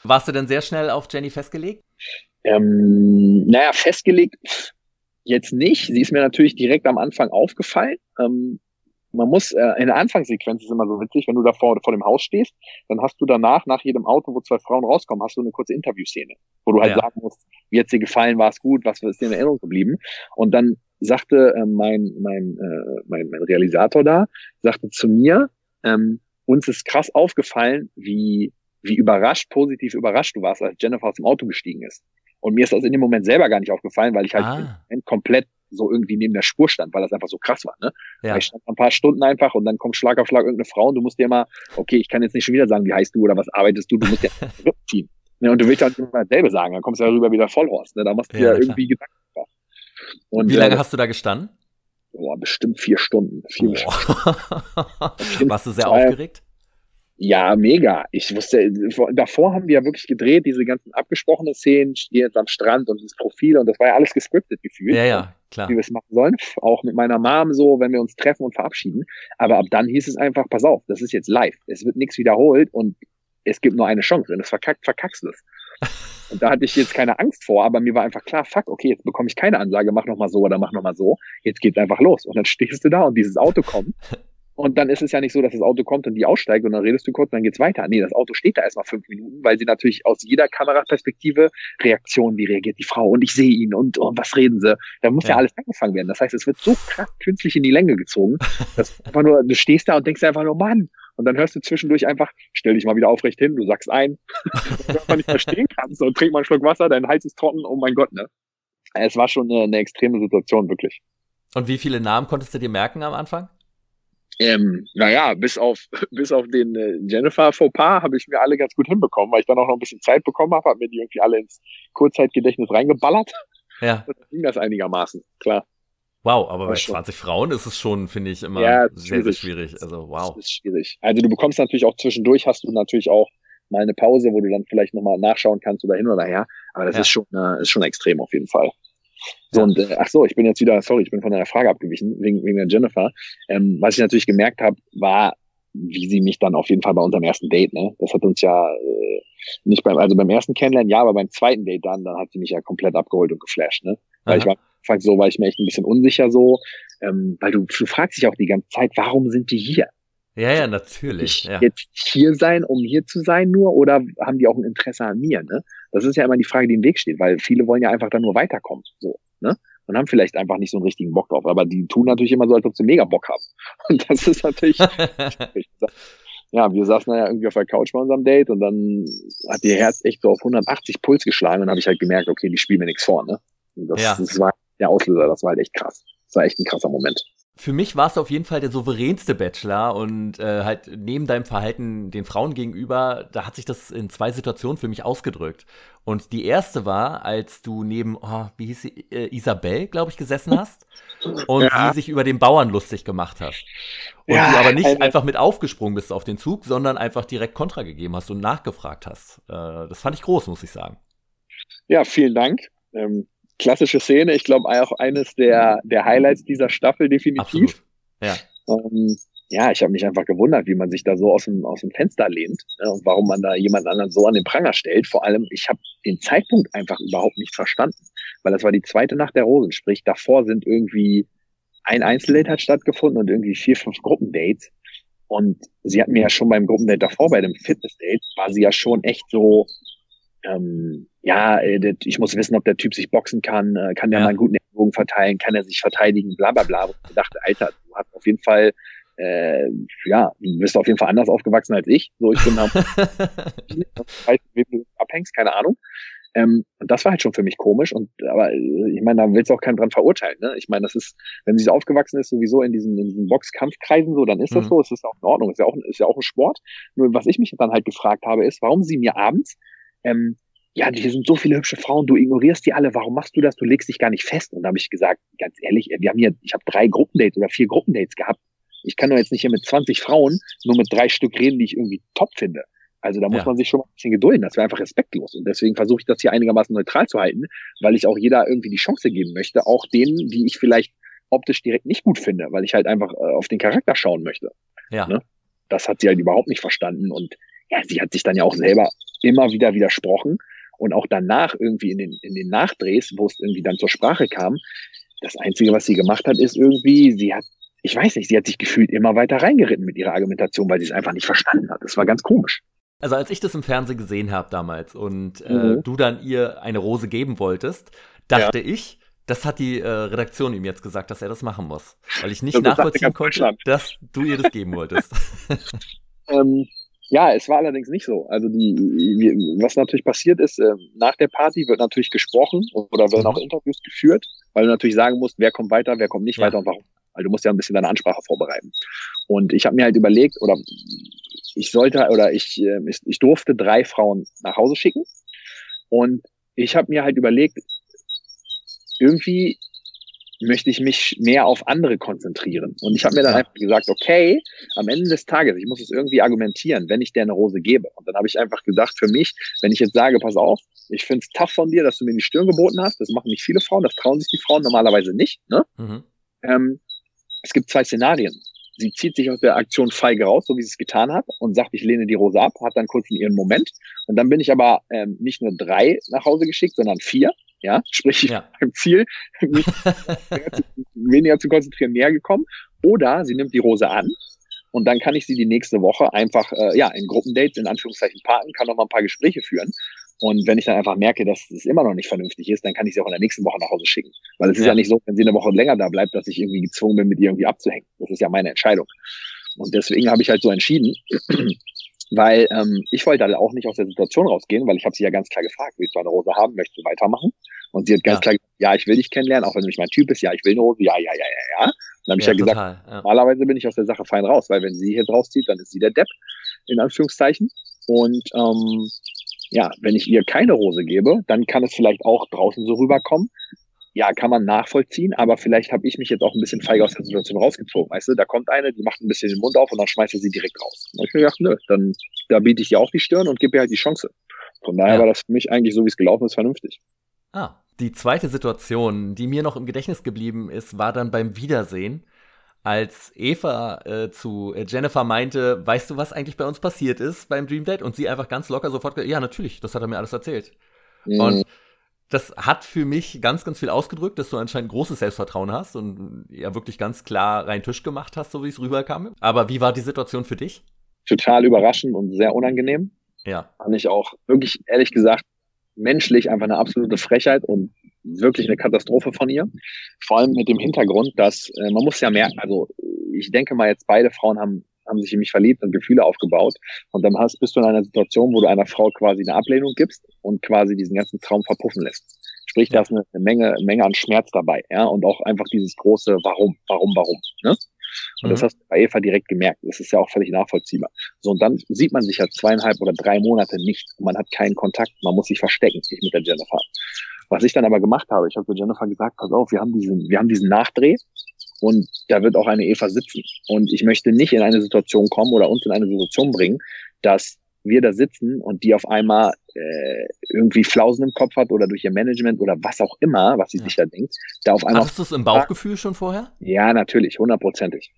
S1: Warst du denn sehr schnell auf Jenny festgelegt?
S2: Ähm, naja, festgelegt jetzt nicht. Sie ist mir natürlich direkt am Anfang aufgefallen. Ähm, man muss, äh, in der Anfangssequenz ist immer so witzig, wenn du da vor, vor dem Haus stehst, dann hast du danach, nach jedem Auto, wo zwei Frauen rauskommen, hast du eine kurze Interviewszene, wo du halt ja. sagen musst, wie hat's dir gefallen, war es gut, was ist dir in Erinnerung geblieben? Und dann sagte äh, mein, mein, äh, mein, mein Realisator da, sagte zu mir, ähm, uns ist krass aufgefallen, wie, wie überrascht, positiv überrascht du warst, als Jennifer aus dem Auto gestiegen ist. Und mir ist das in dem Moment selber gar nicht aufgefallen, weil ich halt ah. komplett so irgendwie neben der Spur stand, weil das einfach so krass war. Ne? Ja. Weil ich stand ein paar Stunden einfach und dann kommt Schlag auf Schlag irgendeine Frau und du musst dir immer, okay, ich kann jetzt nicht schon wieder sagen, wie heißt du oder was arbeitest du, du musst ja ziehen. Ne? Und du willst ja halt immer dasselbe sagen, dann kommst du ja rüber wieder Vollhorst. Ne? Da musst du ja, ja irgendwie Gedanken.
S1: Und, Wie lange äh, hast du da gestanden?
S2: Boah, bestimmt vier Stunden. Vier
S1: Stunden. Warst du sehr aufgeregt?
S2: Ja, mega. Ich wusste, davor haben wir ja wirklich gedreht, diese ganzen abgesprochenen Szenen, stehen jetzt am Strand und das Profil und das war ja alles gescriptet gefühlt.
S1: Ja, ja, klar.
S2: Wie wir es machen sollen. Auch mit meiner Mom so, wenn wir uns treffen und verabschieden. Aber ab dann hieß es einfach, pass auf, das ist jetzt live. Es wird nichts wiederholt und es gibt nur eine Chance. Wenn es verkackt, verkackst du es. Und da hatte ich jetzt keine Angst vor, aber mir war einfach klar, fuck, okay, jetzt bekomme ich keine Ansage, mach noch mal so oder mach noch mal so. Jetzt geht's einfach los. Und dann stehst du da und dieses Auto kommt und dann ist es ja nicht so, dass das Auto kommt und die aussteigt und dann redest du kurz, dann geht's weiter. Nee, das Auto steht da erstmal fünf Minuten, weil sie natürlich aus jeder Kameraperspektive Reaktion, wie reagiert die Frau und ich sehe ihn und, und was reden sie. Da muss ja. ja. alles angefangen werden. Das heißt, es wird so krass künstlich in die Länge gezogen, dass einfach nur, du stehst da und denkst einfach nur, Mann. Und dann hörst du zwischendurch einfach, stell dich mal wieder aufrecht hin, du sagst ein, wenn man nicht mehr stehen kannst und trink mal einen Schluck Wasser, dein Hals ist trocken, oh mein Gott, ne? Es war schon eine, eine extreme Situation, wirklich.
S1: Und wie viele Namen konntest du dir merken am Anfang?
S2: Ähm, naja, bis auf, bis auf den äh, Jennifer Fauxpas habe ich mir alle ganz gut hinbekommen, weil ich dann auch noch ein bisschen Zeit bekommen habe, habe mir die irgendwie alle ins Kurzzeitgedächtnis reingeballert.
S1: Ja.
S2: Und dann ging das einigermaßen, klar.
S1: Wow, aber bei 20 Frauen ist es schon, finde ich, immer ja, sehr, sehr schwierig. Also wow.
S2: Das ist schwierig. Also du bekommst natürlich auch zwischendurch, hast du natürlich auch mal eine Pause, wo du dann vielleicht nochmal nachschauen kannst oder hin oder her. Aber das ja. ist schon, äh, ist schon extrem auf jeden Fall. So, und äh, ach so, ich bin jetzt wieder, sorry, ich bin von einer Frage abgewichen, wegen, wegen der Jennifer. Ähm, was ich natürlich gemerkt habe, war, wie sie mich dann auf jeden Fall bei unserem ersten Date, ne? Das hat uns ja äh, nicht beim, also beim ersten Kennenlernen, ja, aber beim zweiten Date dann, dann hat sie mich ja komplett abgeholt und geflasht, ne? Weil Aha. ich war einfach so, war ich mir echt ein bisschen unsicher so, ähm, weil du, du fragst dich auch die ganze Zeit, warum sind die hier?
S1: Ja, ja, natürlich.
S2: Ja. Jetzt hier sein, um hier zu sein nur, oder haben die auch ein Interesse an mir? Ne? Das ist ja immer die Frage, die im Weg steht, weil viele wollen ja einfach dann nur weiterkommen. So, ne? Und haben vielleicht einfach nicht so einen richtigen Bock drauf. Aber die tun natürlich immer so, als ob sie mega Bock haben. Und das ist natürlich. ja, wir saßen da ja irgendwie auf der Couch bei unserem Date und dann hat ihr Herz echt so auf 180 Puls geschlagen und dann habe ich halt gemerkt, okay, die spielen mir nichts vor, ne? Das, ja. das war der Auslöser, das war halt echt krass. Das war echt ein krasser Moment
S1: für mich war es auf jeden Fall der souveränste Bachelor und äh, halt neben deinem Verhalten den Frauen gegenüber, da hat sich das in zwei Situationen für mich ausgedrückt. Und die erste war, als du neben, oh, wie hieß sie, äh, Isabel, glaube ich, gesessen hast und ja. sie sich über den Bauern lustig gemacht hast. Und ja, du aber nicht eine... einfach mit aufgesprungen bist auf den Zug, sondern einfach direkt Kontra gegeben hast und nachgefragt hast. Äh, das fand ich groß, muss ich sagen.
S2: Ja, vielen Dank. Ähm, klassische Szene. Ich glaube auch eines der, der Highlights dieser Staffel definitiv. Absolut.
S1: Ja.
S2: Ähm, ja, ich habe mich einfach gewundert, wie man sich da so aus dem, aus dem Fenster lehnt ne, und warum man da jemand anderen so an den Pranger stellt. Vor allem, ich habe den Zeitpunkt einfach überhaupt nicht verstanden, weil das war die zweite Nacht der Rosen, sprich davor sind irgendwie ein Einzeldate hat stattgefunden und irgendwie vier, fünf Gruppendates. Und sie hat mir ja schon beim Gruppendate davor, bei dem Fitnessdate, war sie ja schon echt so, ähm, ja, äh, ich muss wissen, ob der Typ sich boxen kann, äh, kann der ja. mal einen guten Ellbogen verteilen, kann er sich verteidigen, bla bla bla. Und ich dachte, Alter, du hast auf jeden Fall, äh, ja, du bist auf jeden Fall anders aufgewachsen als ich. So, ich bin da, abhängst, keine Ahnung. Ähm, und das war halt schon für mich komisch. Und aber äh, ich meine, da willst du auch keinen dran verurteilen. Ne? Ich meine, das ist, wenn sie so aufgewachsen ist, sowieso in diesen, in diesen Boxkampfkreisen so, dann ist das mhm. so, es ist auch in Ordnung, ist ja auch, ist ja auch ein Sport. Nur was ich mich dann halt gefragt habe, ist, warum sie mir abends ähm, ja, hier sind so viele hübsche Frauen, du ignorierst die alle, warum machst du das? Du legst dich gar nicht fest. Und da habe ich gesagt, ganz ehrlich, wir haben hier, ich habe drei Gruppendates oder vier Gruppendates gehabt. ich kann doch jetzt nicht hier mit 20 Frauen nur mit drei Stück reden, die ich irgendwie top finde. Also da muss ja. man sich schon mal ein bisschen gedulden. Das wäre einfach respektlos. Und deswegen versuche ich das hier einigermaßen neutral zu halten, weil ich auch jeder irgendwie die Chance geben möchte, auch denen, die ich vielleicht optisch direkt nicht gut finde, weil ich halt einfach äh, auf den Charakter schauen möchte. Ja. Ne? Das hat sie halt überhaupt nicht verstanden. Und ja, sie hat sich dann ja auch selber immer wieder widersprochen. Und auch danach irgendwie in den, in den Nachdrehs, wo es irgendwie dann zur Sprache kam, das Einzige, was sie gemacht hat, ist irgendwie, sie hat, ich weiß nicht, sie hat sich gefühlt immer weiter reingeritten mit ihrer Argumentation, weil sie es einfach nicht verstanden hat. Das war ganz komisch.
S1: Also als ich das im Fernsehen gesehen habe damals und äh, mhm. du dann ihr eine Rose geben wolltest, dachte ja. ich, das hat die äh, Redaktion ihm jetzt gesagt, dass er das machen muss. Weil ich nicht das nachvollziehen konnte, dass du ihr das geben wolltest.
S2: ähm, ja, es war allerdings nicht so. Also die, was natürlich passiert ist, äh, nach der Party wird natürlich gesprochen oder werden mhm. auch Interviews geführt, weil du natürlich sagen musst, wer kommt weiter, wer kommt nicht ja. weiter und warum. Weil du musst ja ein bisschen deine Ansprache vorbereiten. Und ich habe mir halt überlegt, oder ich sollte, oder ich, äh, ich, ich durfte drei Frauen nach Hause schicken. Und ich habe mir halt überlegt, irgendwie möchte ich mich mehr auf andere konzentrieren. Und ich habe mir dann einfach gesagt, okay, am Ende des Tages, ich muss es irgendwie argumentieren, wenn ich dir eine Rose gebe. Und dann habe ich einfach gesagt, für mich, wenn ich jetzt sage, pass auf, ich finde es tough von dir, dass du mir die Stirn geboten hast, das machen nicht viele Frauen, das trauen sich die Frauen normalerweise nicht. Ne? Mhm. Ähm, es gibt zwei Szenarien. Sie zieht sich aus der Aktion feige raus, so wie sie es getan hat, und sagt, ich lehne die Rose ab, hat dann kurz in ihren Moment. Und dann bin ich aber ähm, nicht nur drei nach Hause geschickt, sondern vier ja, sprich ja. beim Ziel mich weniger zu konzentrieren, näher gekommen. Oder sie nimmt die Rose an und dann kann ich sie die nächste Woche einfach äh, ja in Gruppendates in Anführungszeichen parken, kann noch mal ein paar Gespräche führen. Und wenn ich dann einfach merke, dass es immer noch nicht vernünftig ist, dann kann ich sie auch in der nächsten Woche nach Hause schicken. Weil es ja. ist ja nicht so, wenn sie eine Woche länger da bleibt, dass ich irgendwie gezwungen bin, mit ihr irgendwie abzuhängen. Das ist ja meine Entscheidung. Und deswegen habe ich halt so entschieden, weil ähm, ich wollte halt auch nicht aus der Situation rausgehen, weil ich habe sie ja ganz klar gefragt, willst du eine Rose haben, möchtest du weitermachen? Und sie hat ganz ja. klar gesagt, ja, ich will dich kennenlernen, auch wenn du nicht mein Typ bist, ja, ich will eine Rose, ja, ja, ja, ja, ja. Und dann habe ich ja, ja gesagt, ja. normalerweise bin ich aus der Sache fein raus, weil wenn sie hier draus zieht, dann ist sie der Depp, in Anführungszeichen. Und ähm, ja, wenn ich ihr keine Rose gebe, dann kann es vielleicht auch draußen so rüberkommen, ja, kann man nachvollziehen, aber vielleicht habe ich mich jetzt auch ein bisschen feige aus der Situation rausgezogen. Weißt du, da kommt eine, die macht ein bisschen den Mund auf und dann schmeißt er sie direkt raus. Und ich mir gedacht, nö, dann da biete ich ihr auch die Stirn und gebe ihr halt die Chance. Von daher ja. war das für mich eigentlich so, wie es gelaufen ist, vernünftig.
S1: Ah, die zweite Situation, die mir noch im Gedächtnis geblieben ist, war dann beim Wiedersehen, als Eva äh, zu Jennifer meinte, weißt du, was eigentlich bei uns passiert ist beim Dream Date? Und sie einfach ganz locker sofort, ja, natürlich, das hat er mir alles erzählt. Mhm. Und das hat für mich ganz, ganz viel ausgedrückt, dass du anscheinend großes Selbstvertrauen hast und ja wirklich ganz klar rein Tisch gemacht hast, so wie es rüberkam. Aber wie war die Situation für dich?
S2: Total überraschend und sehr unangenehm. Ja. Fand ich auch wirklich, ehrlich gesagt, menschlich einfach eine absolute Frechheit und wirklich eine Katastrophe von ihr. Vor allem mit dem Hintergrund, dass äh, man muss ja merken, also ich denke mal jetzt beide Frauen haben haben sich in mich verliebt und Gefühle aufgebaut. Und dann hast, bist du in einer Situation, wo du einer Frau quasi eine Ablehnung gibst und quasi diesen ganzen Traum verpuffen lässt. Sprich, da ist eine, eine Menge, Menge an Schmerz dabei, ja, und auch einfach dieses große Warum, warum, warum, ne? Und mhm. das hast du bei Eva direkt gemerkt. Das ist ja auch völlig nachvollziehbar. So, und dann sieht man sich ja zweieinhalb oder drei Monate nicht. Und man hat keinen Kontakt. Man muss sich verstecken, ich mit der Jennifer. Was ich dann aber gemacht habe, ich habe zu Jennifer gesagt, pass auf, wir haben diesen, wir haben diesen Nachdreh und da wird auch eine Eva sitzen. Und ich möchte nicht in eine Situation kommen oder uns in eine Situation bringen, dass wir da sitzen und die auf einmal äh, irgendwie Flausen im Kopf hat oder durch ihr Management oder was auch immer, was sie ja. sich da denkt, da auf einmal.
S1: Hast du es im Bauchgefühl schon vorher?
S2: Ja, natürlich, hundertprozentig.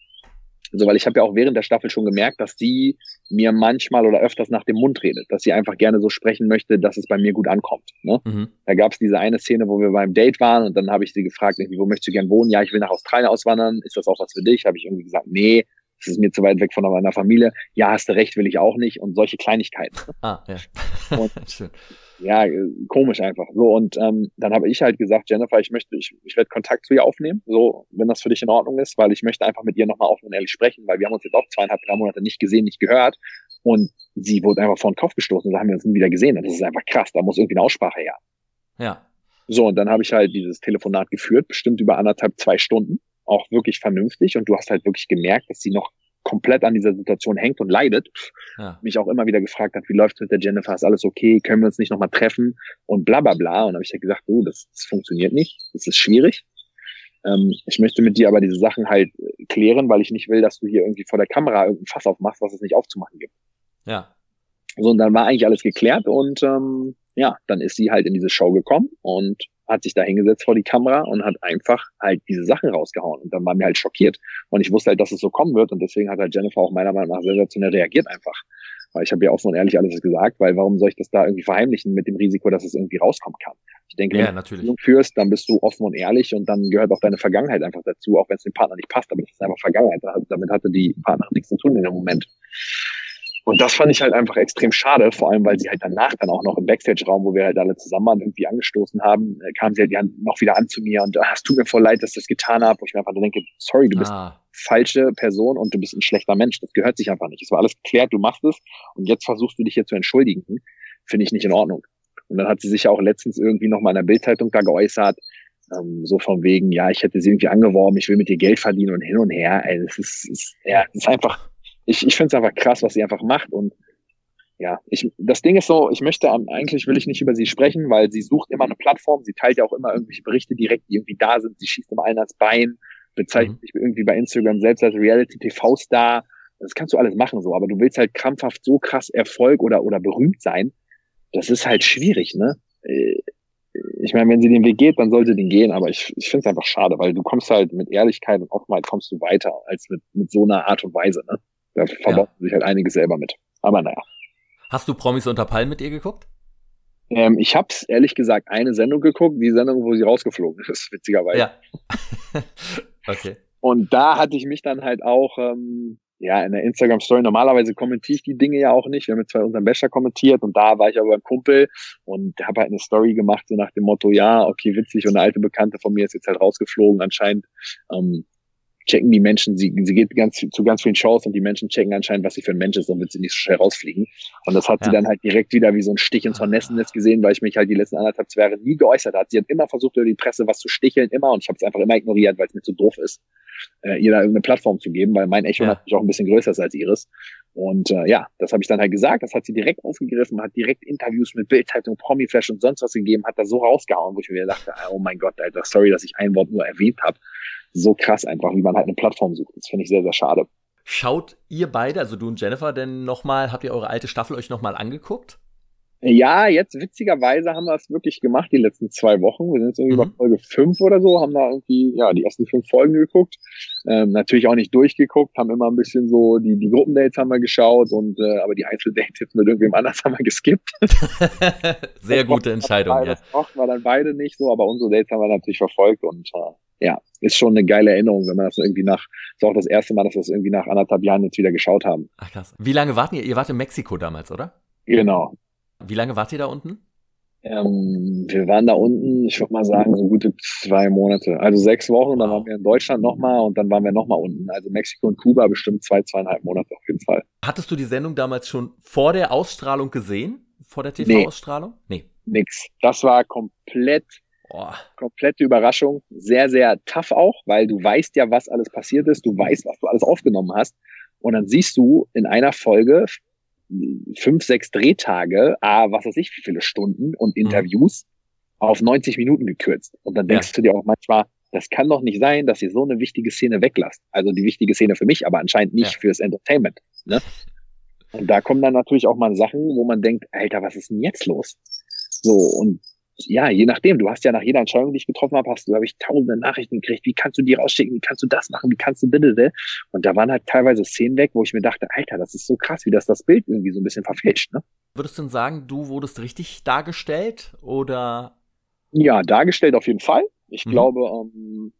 S2: Also, weil ich habe ja auch während der Staffel schon gemerkt, dass sie mir manchmal oder öfters nach dem Mund redet, dass sie einfach gerne so sprechen möchte, dass es bei mir gut ankommt. Ne? Mhm. Da gab es diese eine Szene, wo wir beim Date waren und dann habe ich sie gefragt, wo möchtest du gern wohnen? Ja, ich will nach Australien auswandern. Ist das auch was für dich? Habe ich irgendwie gesagt, nee, das ist mir zu weit weg von meiner Familie. Ja, hast du recht, will ich auch nicht. Und solche Kleinigkeiten. Ah, ja. Und, Schön ja, komisch einfach. So, und ähm, dann habe ich halt gesagt, Jennifer, ich möchte, ich, ich werde Kontakt zu ihr aufnehmen, so, wenn das für dich in Ordnung ist, weil ich möchte einfach mit ihr nochmal offen und ehrlich sprechen, weil wir haben uns jetzt auch zweieinhalb, drei Monate nicht gesehen, nicht gehört. Und sie wurde einfach vor den Kopf gestoßen, da haben wir uns nie wieder gesehen. Und das ist einfach krass, da muss irgendwie eine Aussprache her. Ja. So, und dann habe ich halt dieses Telefonat geführt, bestimmt über anderthalb, zwei Stunden, auch wirklich vernünftig. Und du hast halt wirklich gemerkt, dass sie noch komplett an dieser Situation hängt und leidet, ja. mich auch immer wieder gefragt hat, wie läuft's mit der Jennifer, ist alles okay, können wir uns nicht nochmal treffen und bla bla bla. Und habe ich ja gesagt, oh, das, das funktioniert nicht, das ist schwierig. Ähm, ich möchte mit dir aber diese Sachen halt klären, weil ich nicht will, dass du hier irgendwie vor der Kamera irgendein Fass aufmachst, was es nicht aufzumachen gibt.
S1: Ja.
S2: So, und dann war eigentlich alles geklärt und ähm, ja, dann ist sie halt in diese Show gekommen und hat sich da hingesetzt vor die Kamera und hat einfach halt diese Sachen rausgehauen. Und dann war mir halt schockiert. Und ich wusste halt, dass es so kommen wird. Und deswegen hat halt Jennifer auch meiner Meinung nach sensationell reagiert einfach. Weil ich habe ja offen und ehrlich alles gesagt, weil warum soll ich das da irgendwie verheimlichen mit dem Risiko, dass es irgendwie rauskommen kann? Ich denke,
S1: ja,
S2: wenn
S1: natürlich.
S2: du führst, dann bist du offen und ehrlich und dann gehört auch deine Vergangenheit einfach dazu, auch wenn es dem Partner nicht passt, aber das ist einfach Vergangenheit. Damit hatte die Partnerin nichts zu tun in dem Moment. Und das fand ich halt einfach extrem schade, vor allem weil sie halt danach dann auch noch im Backstage-Raum, wo wir halt alle zusammen waren, irgendwie angestoßen haben, äh, kam sie halt ja noch wieder an zu mir und ah, es tut mir voll leid, dass ich das getan habe. Wo ich mir einfach denke, sorry, du bist ah. falsche Person und du bist ein schlechter Mensch. Das gehört sich einfach nicht. Es war alles geklärt, du machst es und jetzt versuchst du dich hier zu entschuldigen. Finde ich nicht in Ordnung. Und dann hat sie sich ja auch letztens irgendwie noch mal in der Bildzeitung da geäußert, ähm, so von wegen, ja, ich hätte sie irgendwie angeworben, ich will mit ihr Geld verdienen und hin und her. Ey, das ist, ist ja, das ist einfach ich, ich finde es einfach krass, was sie einfach macht. Und ja, ich, das Ding ist so, ich möchte, eigentlich will ich nicht über sie sprechen, weil sie sucht immer eine Plattform, sie teilt ja auch immer irgendwelche Berichte direkt, die irgendwie da sind, sie schießt immer einen ans Bein, bezeichnet mhm. sich irgendwie bei Instagram selbst als Reality-TV-Star. Das kannst du alles machen so, aber du willst halt krampfhaft so krass Erfolg oder, oder berühmt sein. Das ist halt schwierig, ne? Äh, ich meine, wenn sie den Weg geht, dann sollte den gehen, aber ich, ich finde es einfach schade, weil du kommst halt mit Ehrlichkeit und Offenheit kommst du weiter als mit, mit so einer Art und Weise, ne? Da verbaut ja. sich halt einiges selber mit. Aber naja.
S1: Hast du Promis unter Palmen mit ihr geguckt?
S2: Ähm, ich habe ehrlich gesagt eine Sendung geguckt, die Sendung, wo sie rausgeflogen ist, witzigerweise.
S1: Ja. okay.
S2: Und da hatte ich mich dann halt auch, ähm, ja, in der Instagram-Story, normalerweise kommentiere ich die Dinge ja auch nicht. Wir haben jetzt zwei unseren Bachelor kommentiert und da war ich aber beim Kumpel und habe halt eine Story gemacht, so nach dem Motto, ja, okay, witzig und eine alte Bekannte von mir ist jetzt halt rausgeflogen. Anscheinend ähm, checken die Menschen, sie, sie geht ganz, zu ganz vielen Shows und die Menschen checken anscheinend, was sie für ein Mensch ist, und wird sie nicht so schnell rausfliegen. Und das hat ja. sie dann halt direkt wieder wie so ein Stich ins Hornessennetz gesehen, weil ich mich halt die letzten anderthalb, zwei Jahre nie geäußert hat. Sie hat immer versucht, über die Presse was zu sticheln, immer, und ich habe es einfach immer ignoriert, weil es mir zu doof ist, äh, ihr da irgendeine Plattform zu geben, weil mein Echo ja. natürlich auch ein bisschen größer ist als ihres. Und äh, ja, das habe ich dann halt gesagt, das hat sie direkt aufgegriffen, hat direkt Interviews mit Bildzeitung, Promiflash und sonst was gegeben, hat da so rausgehauen, wo ich mir dachte, oh mein Gott, Alter, sorry, dass ich ein Wort nur erwähnt habe so krass einfach, wie man halt eine Plattform sucht. Das finde ich sehr, sehr schade.
S1: Schaut ihr beide, also du und Jennifer, denn nochmal, habt ihr eure alte Staffel euch nochmal angeguckt?
S2: Ja, jetzt witzigerweise haben wir es wirklich gemacht die letzten zwei Wochen. Wir sind jetzt irgendwie mhm. bei Folge fünf oder so, haben da irgendwie ja die ersten fünf Folgen geguckt. Ähm, natürlich auch nicht durchgeguckt, haben immer ein bisschen so die die Gruppendates haben wir geschaut und äh, aber die Einzeldates mit irgendwem anders haben wir geskippt.
S1: Sehr gute Entscheidung,
S2: ja. Das brauchten wir dann beide nicht so, aber unsere Dates haben wir natürlich verfolgt und äh, ja, ist schon eine geile Erinnerung, wenn man das irgendwie nach, ist auch das erste Mal, dass wir es irgendwie nach anderthalb Jahren jetzt wieder geschaut haben.
S1: Ach krass. Wie lange warten ihr? Ihr wart in Mexiko damals, oder?
S2: Genau.
S1: Wie lange wart ihr da unten?
S2: Ähm, wir waren da unten, ich würde mal sagen, so gute zwei Monate. Also sechs Wochen, dann waren wir in Deutschland nochmal und dann waren wir nochmal unten. Also Mexiko und Kuba bestimmt zwei, zweieinhalb Monate auf jeden Fall.
S1: Hattest du die Sendung damals schon vor der Ausstrahlung gesehen? Vor der TV-Ausstrahlung?
S2: Nee. nee. Nix. Das war komplett Oh. Komplette Überraschung. Sehr, sehr tough auch, weil du weißt ja, was alles passiert ist. Du weißt, was du alles aufgenommen hast. Und dann siehst du in einer Folge fünf, sechs Drehtage, ah, was weiß ich, wie viele Stunden und mhm. Interviews mhm. auf 90 Minuten gekürzt. Und dann denkst ja. du dir auch manchmal, das kann doch nicht sein, dass ihr so eine wichtige Szene weglasst. Also die wichtige Szene für mich, aber anscheinend nicht ja. fürs Entertainment. Ne? Und da kommen dann natürlich auch mal Sachen, wo man denkt, Alter, was ist denn jetzt los? So, und ja, je nachdem, du hast ja nach jeder Entscheidung, die ich getroffen habe, hast du, habe ich tausende Nachrichten gekriegt, wie kannst du die rausschicken, wie kannst du das machen, wie kannst du bitte, und da waren halt teilweise Szenen weg, wo ich mir dachte, Alter, das ist so krass, wie das das Bild irgendwie so ein bisschen verfälscht, ne?
S1: Würdest du denn sagen, du wurdest richtig dargestellt oder?
S2: Ja, dargestellt auf jeden Fall. Ich mhm. glaube, ähm,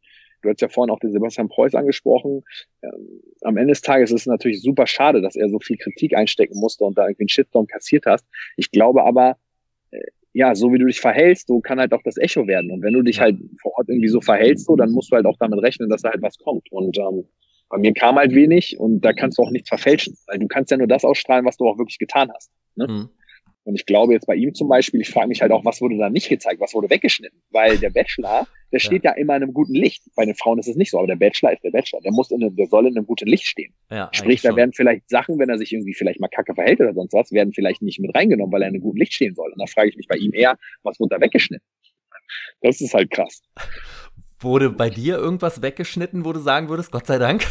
S2: du hast ja vorhin auch den Sebastian Preuß angesprochen. Ähm, am Ende des Tages ist es natürlich super schade, dass er so viel Kritik einstecken musste und da irgendwie einen Shitstorm kassiert hast. Ich glaube aber, ja, so wie du dich verhältst, so kann halt auch das Echo werden. Und wenn du dich halt vor Ort irgendwie so verhältst, so, dann musst du halt auch damit rechnen, dass da halt was kommt. Und ähm, bei mir kam halt wenig und da kannst du auch nichts verfälschen, weil du kannst ja nur das ausstrahlen, was du auch wirklich getan hast. Ne? Mhm. Und ich glaube jetzt bei ihm zum Beispiel, ich frage mich halt auch, was wurde da nicht gezeigt, was wurde weggeschnitten? Weil der Bachelor, der steht ja. ja immer in einem guten Licht. Bei den Frauen ist es nicht so, aber der Bachelor ist der Bachelor. Der muss in einem, der soll in einem guten Licht stehen. Ja, Sprich, da werden vielleicht Sachen, wenn er sich irgendwie vielleicht mal kacke verhält oder sonst was, werden vielleicht nicht mit reingenommen, weil er in einem guten Licht stehen soll. Und da frage ich mich bei ihm eher, was wurde da weggeschnitten? Das ist halt krass.
S1: Wurde bei dir irgendwas weggeschnitten, wo du sagen würdest, Gott sei Dank?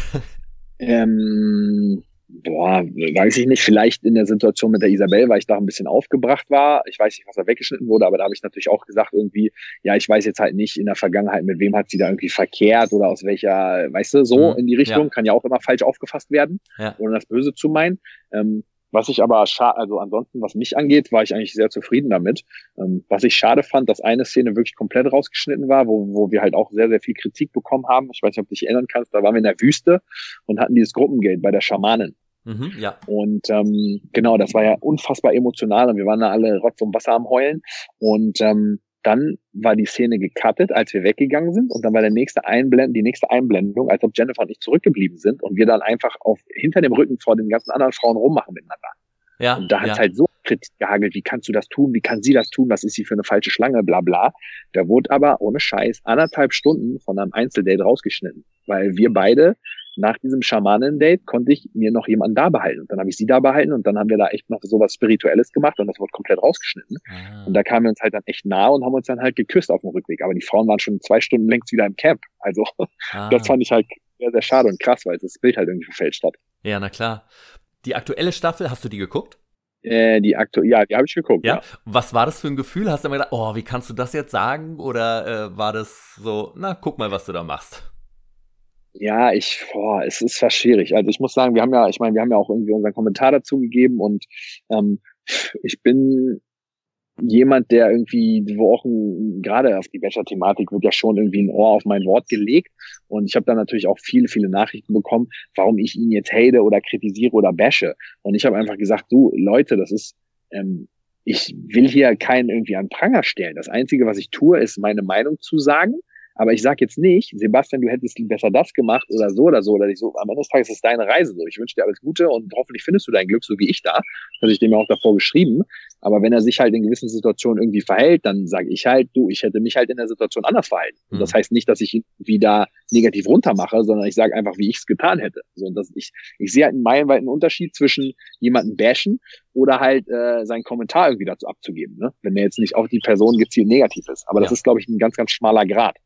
S2: Ähm, boah, weiß ich nicht. Vielleicht in der Situation mit der Isabel, weil ich da ein bisschen aufgebracht war. Ich weiß nicht, was da weggeschnitten wurde, aber da habe ich natürlich auch gesagt, irgendwie, ja, ich weiß jetzt halt nicht in der Vergangenheit, mit wem hat sie da irgendwie verkehrt oder aus welcher, weißt du, so mhm, in die Richtung. Ja. Kann ja auch immer falsch aufgefasst werden, ja. ohne das Böse zu meinen. Ähm, was ich aber schade, also ansonsten, was mich angeht, war ich eigentlich sehr zufrieden damit. Ähm, was ich schade fand, dass eine Szene wirklich komplett rausgeschnitten war, wo, wo wir halt auch sehr, sehr viel Kritik bekommen haben. Ich weiß nicht, ob du dich erinnern kannst, da waren wir in der Wüste und hatten dieses Gruppengate bei der Schamanin. Mhm, ja. Und ähm, genau, das war ja unfassbar emotional und wir waren da alle Rotz und Wasser am Heulen. Und ähm, dann war die Szene gecuttet, als wir weggegangen sind, und dann war der nächste Einblend, die nächste Einblendung, als ob Jennifer und ich zurückgeblieben sind und wir dann einfach auf hinter dem Rücken vor den ganzen anderen Frauen rummachen miteinander. Ja, und da hat ja. halt so Kritik gehagelt, wie kannst du das tun, wie kann sie das tun, was ist sie für eine falsche Schlange, bla bla. Da wurde aber ohne Scheiß anderthalb Stunden von einem Einzeldate rausgeschnitten, weil wir beide nach diesem Schamanen-Date konnte ich mir noch jemanden da behalten. Und dann habe ich sie da behalten und dann haben wir da echt noch so was Spirituelles gemacht und das wurde komplett rausgeschnitten. Ah. Und da kamen wir uns halt dann echt nah und haben uns dann halt geküsst auf dem Rückweg. Aber die Frauen waren schon zwei Stunden längst wieder im Camp. Also ah. das fand ich halt sehr, sehr schade und krass, weil das Bild halt irgendwie verfälscht hat.
S1: Ja, na klar. Die aktuelle Staffel, hast du die geguckt?
S2: Äh, die aktu ja, die habe ich geguckt.
S1: Ja? ja? Was war das für ein Gefühl? Hast du immer gedacht, oh, wie kannst du das jetzt sagen? Oder äh, war das so, na, guck mal, was du da machst?
S2: Ja, ich, boah, es ist fast schwierig. Also ich muss sagen, wir haben ja, ich meine, wir haben ja auch irgendwie unseren Kommentar dazu gegeben und ähm, ich bin jemand, der irgendwie, wo auch gerade auf die Bachelor-Thematik wird ja schon irgendwie ein Ohr auf mein Wort gelegt. Und ich habe dann natürlich auch viele, viele Nachrichten bekommen, warum ich ihn jetzt hate oder kritisiere oder bashe. Und ich habe einfach gesagt, du, Leute, das ist, ähm, ich will hier keinen irgendwie an Pranger stellen. Das Einzige, was ich tue, ist meine Meinung zu sagen aber ich sage jetzt nicht, Sebastian, du hättest besser das gemacht oder so oder so oder nicht so. Am Ende des Tages ist es deine Reise so. Ich wünsche dir alles Gute und hoffentlich findest du dein Glück, so wie ich da. Das ich dem ja auch davor geschrieben. Aber wenn er sich halt in gewissen Situationen irgendwie verhält, dann sage ich halt, du, ich hätte mich halt in der Situation anders verhalten. Mhm. Das heißt nicht, dass ich ihn wieder negativ runtermache, sondern ich sage einfach, wie ich es getan hätte. So, und das, ich, ich sehe halt einen meilenweiten Unterschied zwischen jemanden bashen oder halt äh, seinen Kommentar irgendwie dazu abzugeben, ne? wenn der jetzt nicht auf die Person gezielt negativ ist. Aber das ja. ist, glaube ich, ein ganz, ganz schmaler Grad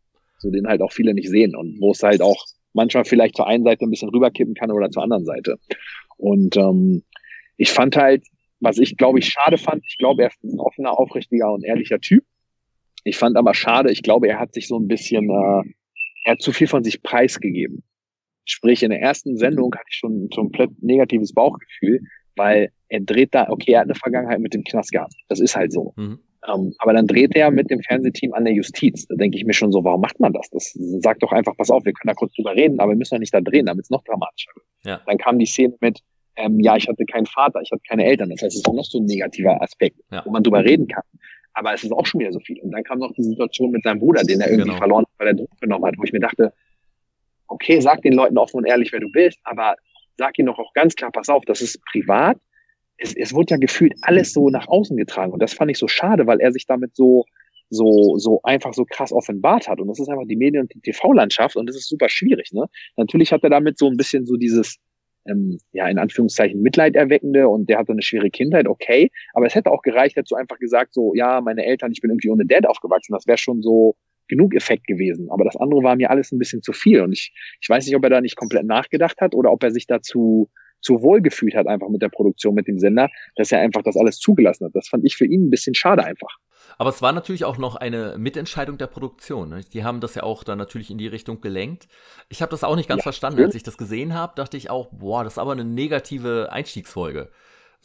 S2: so den halt auch viele nicht sehen und wo es halt auch manchmal vielleicht zur einen Seite ein bisschen rüberkippen kann oder zur anderen Seite. Und ähm, ich fand halt, was ich glaube ich schade fand, ich glaube, er ist ein offener, aufrichtiger und ehrlicher Typ. Ich fand aber schade, ich glaube, er hat sich so ein bisschen, äh, er hat zu viel von sich preisgegeben. Sprich, in der ersten Sendung hatte ich schon ein komplett negatives Bauchgefühl, weil er dreht da, okay, er hat eine Vergangenheit mit dem Knast gehabt. Das ist halt so. Mhm. Ähm, aber dann dreht er mit dem Fernsehteam an der Justiz. Da denke ich mir schon so, warum macht man das? Das sagt doch einfach, pass auf, wir können da kurz drüber reden, aber wir müssen doch nicht da drehen, damit es noch dramatischer wird. Ja. Dann kam die Szene mit, ähm, ja, ich hatte keinen Vater, ich hatte keine Eltern. Das heißt, es ist auch noch so ein negativer Aspekt, ja. wo man drüber reden kann. Aber es ist auch schon wieder so viel. Und dann kam noch die Situation mit seinem Bruder, den er irgendwie genau. verloren hat, weil er Druck genommen hat, wo ich mir dachte, okay, sag den Leuten offen und ehrlich, wer du bist, aber sag ihnen doch auch ganz klar, pass auf, das ist privat es, es wurde ja gefühlt alles so nach außen getragen. Und das fand ich so schade, weil er sich damit so, so, so einfach so krass offenbart hat. Und das ist einfach die Medien- und die TV-Landschaft und das ist super schwierig. Ne? Natürlich hat er damit so ein bisschen so dieses, ähm, ja, in Anführungszeichen Mitleid erweckende und der hatte eine schwere Kindheit, okay. Aber es hätte auch gereicht, hätte so einfach gesagt, so, ja, meine Eltern, ich bin irgendwie ohne Dad aufgewachsen. Das wäre schon so genug Effekt gewesen. Aber das andere war mir alles ein bisschen zu viel. Und ich, ich weiß nicht, ob er da nicht komplett nachgedacht hat oder ob er sich dazu zu wohl gefühlt hat einfach mit der Produktion, mit dem Sender, dass er einfach das alles zugelassen hat. Das fand ich für ihn ein bisschen schade einfach.
S1: Aber es war natürlich auch noch eine Mitentscheidung der Produktion. Ne? Die haben das ja auch dann natürlich in die Richtung gelenkt. Ich habe das auch nicht ganz ja, verstanden. Als ich das gesehen habe, dachte ich auch, boah, das ist aber eine negative Einstiegsfolge.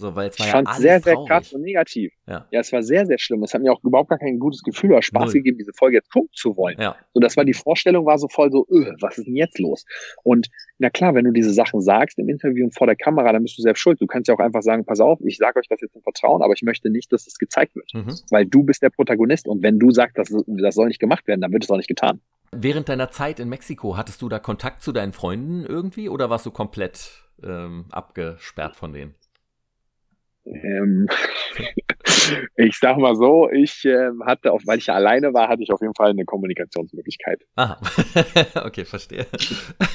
S1: So, weil es war
S2: ich ja fand es sehr, sehr traurig. krass und negativ. Ja. ja, es war sehr, sehr schlimm. Es hat mir auch überhaupt gar kein gutes Gefühl oder Spaß Null. gegeben, diese Folge jetzt gucken zu wollen. Ja. So, das war die Vorstellung, war so voll so, öh, was ist denn jetzt los? Und na klar, wenn du diese Sachen sagst im Interview und vor der Kamera, dann bist du selbst schuld. Du kannst ja auch einfach sagen, pass auf, ich sage euch das jetzt im Vertrauen, aber ich möchte nicht, dass es das gezeigt wird. Mhm. Weil du bist der Protagonist und wenn du sagst, das, das soll nicht gemacht werden, dann wird es auch nicht getan.
S1: Während deiner Zeit in Mexiko, hattest du da Kontakt zu deinen Freunden irgendwie oder warst du komplett ähm, abgesperrt von denen?
S2: Ähm, ich sag mal so, ich äh, hatte, auch, weil ich ja alleine war, hatte ich auf jeden Fall eine Kommunikationsmöglichkeit.
S1: Aha, okay, verstehe.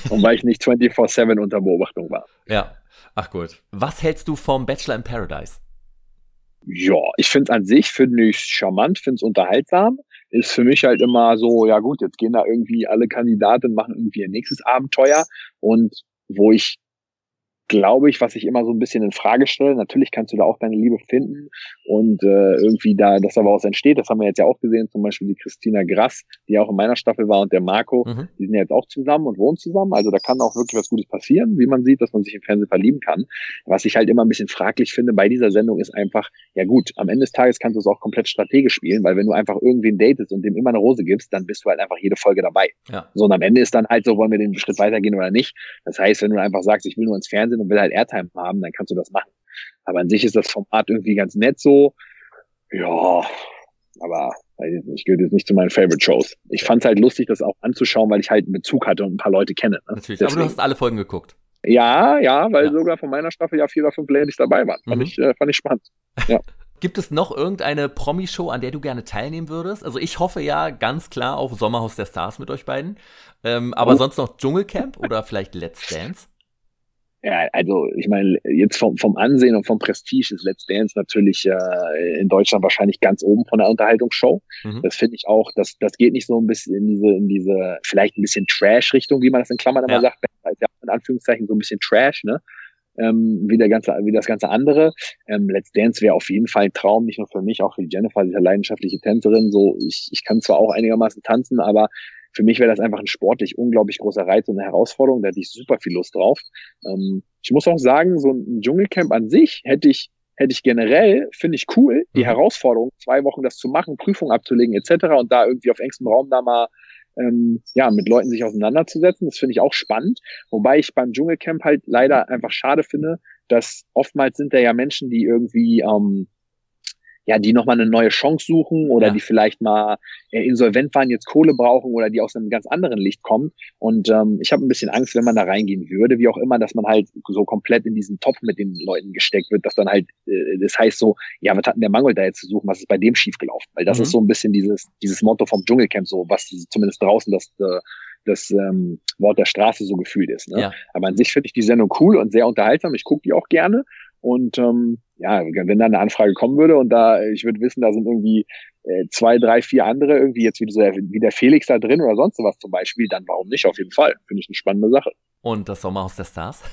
S2: Und weil ich nicht 24-7 unter Beobachtung war.
S1: Ja, ach gut. Was hältst du vom Bachelor in Paradise?
S2: Ja, ich finde es an sich, finde ich charmant, finde es unterhaltsam ist für mich halt immer so, ja gut, jetzt gehen da irgendwie alle Kandidaten, machen irgendwie ihr nächstes Abenteuer und wo ich glaube ich, was ich immer so ein bisschen in Frage stelle. Natürlich kannst du da auch deine Liebe finden und äh, irgendwie da, dass da was entsteht. Das haben wir jetzt ja auch gesehen, zum Beispiel die Christina Grass, die auch in meiner Staffel war und der Marco, mhm. die sind ja jetzt auch zusammen und wohnen zusammen. Also da kann auch wirklich was Gutes passieren, wie man sieht, dass man sich im Fernsehen verlieben kann. Was ich halt immer ein bisschen fraglich finde bei dieser Sendung ist einfach, ja gut, am Ende des Tages kannst du es auch komplett strategisch spielen, weil wenn du einfach irgendwen datest und dem immer eine Rose gibst, dann bist du halt einfach jede Folge dabei. Ja. So und am Ende ist dann halt so, wollen wir den Schritt weitergehen oder nicht. Das heißt, wenn du einfach sagst, ich will nur ins Fernsehen und will halt Airtime haben, dann kannst du das machen. Aber an sich ist das Format irgendwie ganz nett so. Ja, aber weiß ich nicht, gehört jetzt nicht zu meinen Favorite Shows. Ich fand es halt lustig, das auch anzuschauen, weil ich halt einen Bezug hatte und ein paar Leute kenne.
S1: Ne? Natürlich, Deswegen. aber du hast alle Folgen geguckt.
S2: Ja, ja, weil ja. sogar von meiner Staffel ja vier oder fünf Ladies dabei waren. Fand, mhm. ich, äh, fand ich spannend. Ja.
S1: Gibt es noch irgendeine Promi-Show, an der du gerne teilnehmen würdest? Also ich hoffe ja ganz klar auf Sommerhaus der Stars mit euch beiden. Ähm, aber oh. sonst noch Dschungelcamp oder vielleicht Let's Dance?
S2: Ja, also ich meine, jetzt vom, vom Ansehen und vom Prestige ist Let's Dance natürlich äh, in Deutschland wahrscheinlich ganz oben von der Unterhaltungsshow. Mhm. Das finde ich auch, das, das geht nicht so ein bisschen in diese, in diese vielleicht ein bisschen Trash-Richtung, wie man das in Klammern immer ja. sagt. Das ist ja in Anführungszeichen so ein bisschen Trash, ne? Ähm, wie der ganze, wie das ganze andere. Ähm, Let's Dance wäre auf jeden Fall ein Traum, nicht nur für mich, auch für Jennifer, sie ist ja leidenschaftliche Tänzerin. So, ich, ich kann zwar auch einigermaßen tanzen, aber für mich wäre das einfach ein sportlich unglaublich großer Reiz und eine Herausforderung. Da hätte ich super viel Lust drauf. Ähm, ich muss auch sagen, so ein Dschungelcamp an sich hätte ich hätte ich generell, finde ich cool, die mhm. Herausforderung, zwei Wochen das zu machen, Prüfung abzulegen etc. und da irgendwie auf engstem Raum da mal ähm, ja mit Leuten sich auseinanderzusetzen. Das finde ich auch spannend. Wobei ich beim Dschungelcamp halt leider einfach schade finde, dass oftmals sind da ja Menschen, die irgendwie ähm, ja, die nochmal eine neue Chance suchen oder ja. die vielleicht mal äh, insolvent waren, jetzt Kohle brauchen oder die aus einem ganz anderen Licht kommen. Und ähm, ich habe ein bisschen Angst, wenn man da reingehen würde, wie auch immer, dass man halt so komplett in diesen Topf mit den Leuten gesteckt wird, dass dann halt, äh, das heißt so, ja, was hat denn der Mangel da jetzt zu suchen, was ist bei dem schiefgelaufen? Weil das mhm. ist so ein bisschen dieses, dieses Motto vom Dschungelcamp, so was zumindest draußen das äh, das ähm, Wort der Straße so gefühlt ist. Ne? Ja. Aber an sich finde ich die Sendung cool und sehr unterhaltsam. Ich gucke die auch gerne. Und ähm, ja, wenn da eine Anfrage kommen würde und da, ich würde wissen, da sind irgendwie äh, zwei, drei, vier andere irgendwie jetzt wie, der, wie der Felix da drin oder sonst was zum Beispiel, dann warum nicht? Auf jeden Fall. Finde ich eine spannende Sache.
S1: Und das Sommerhaus der Stars?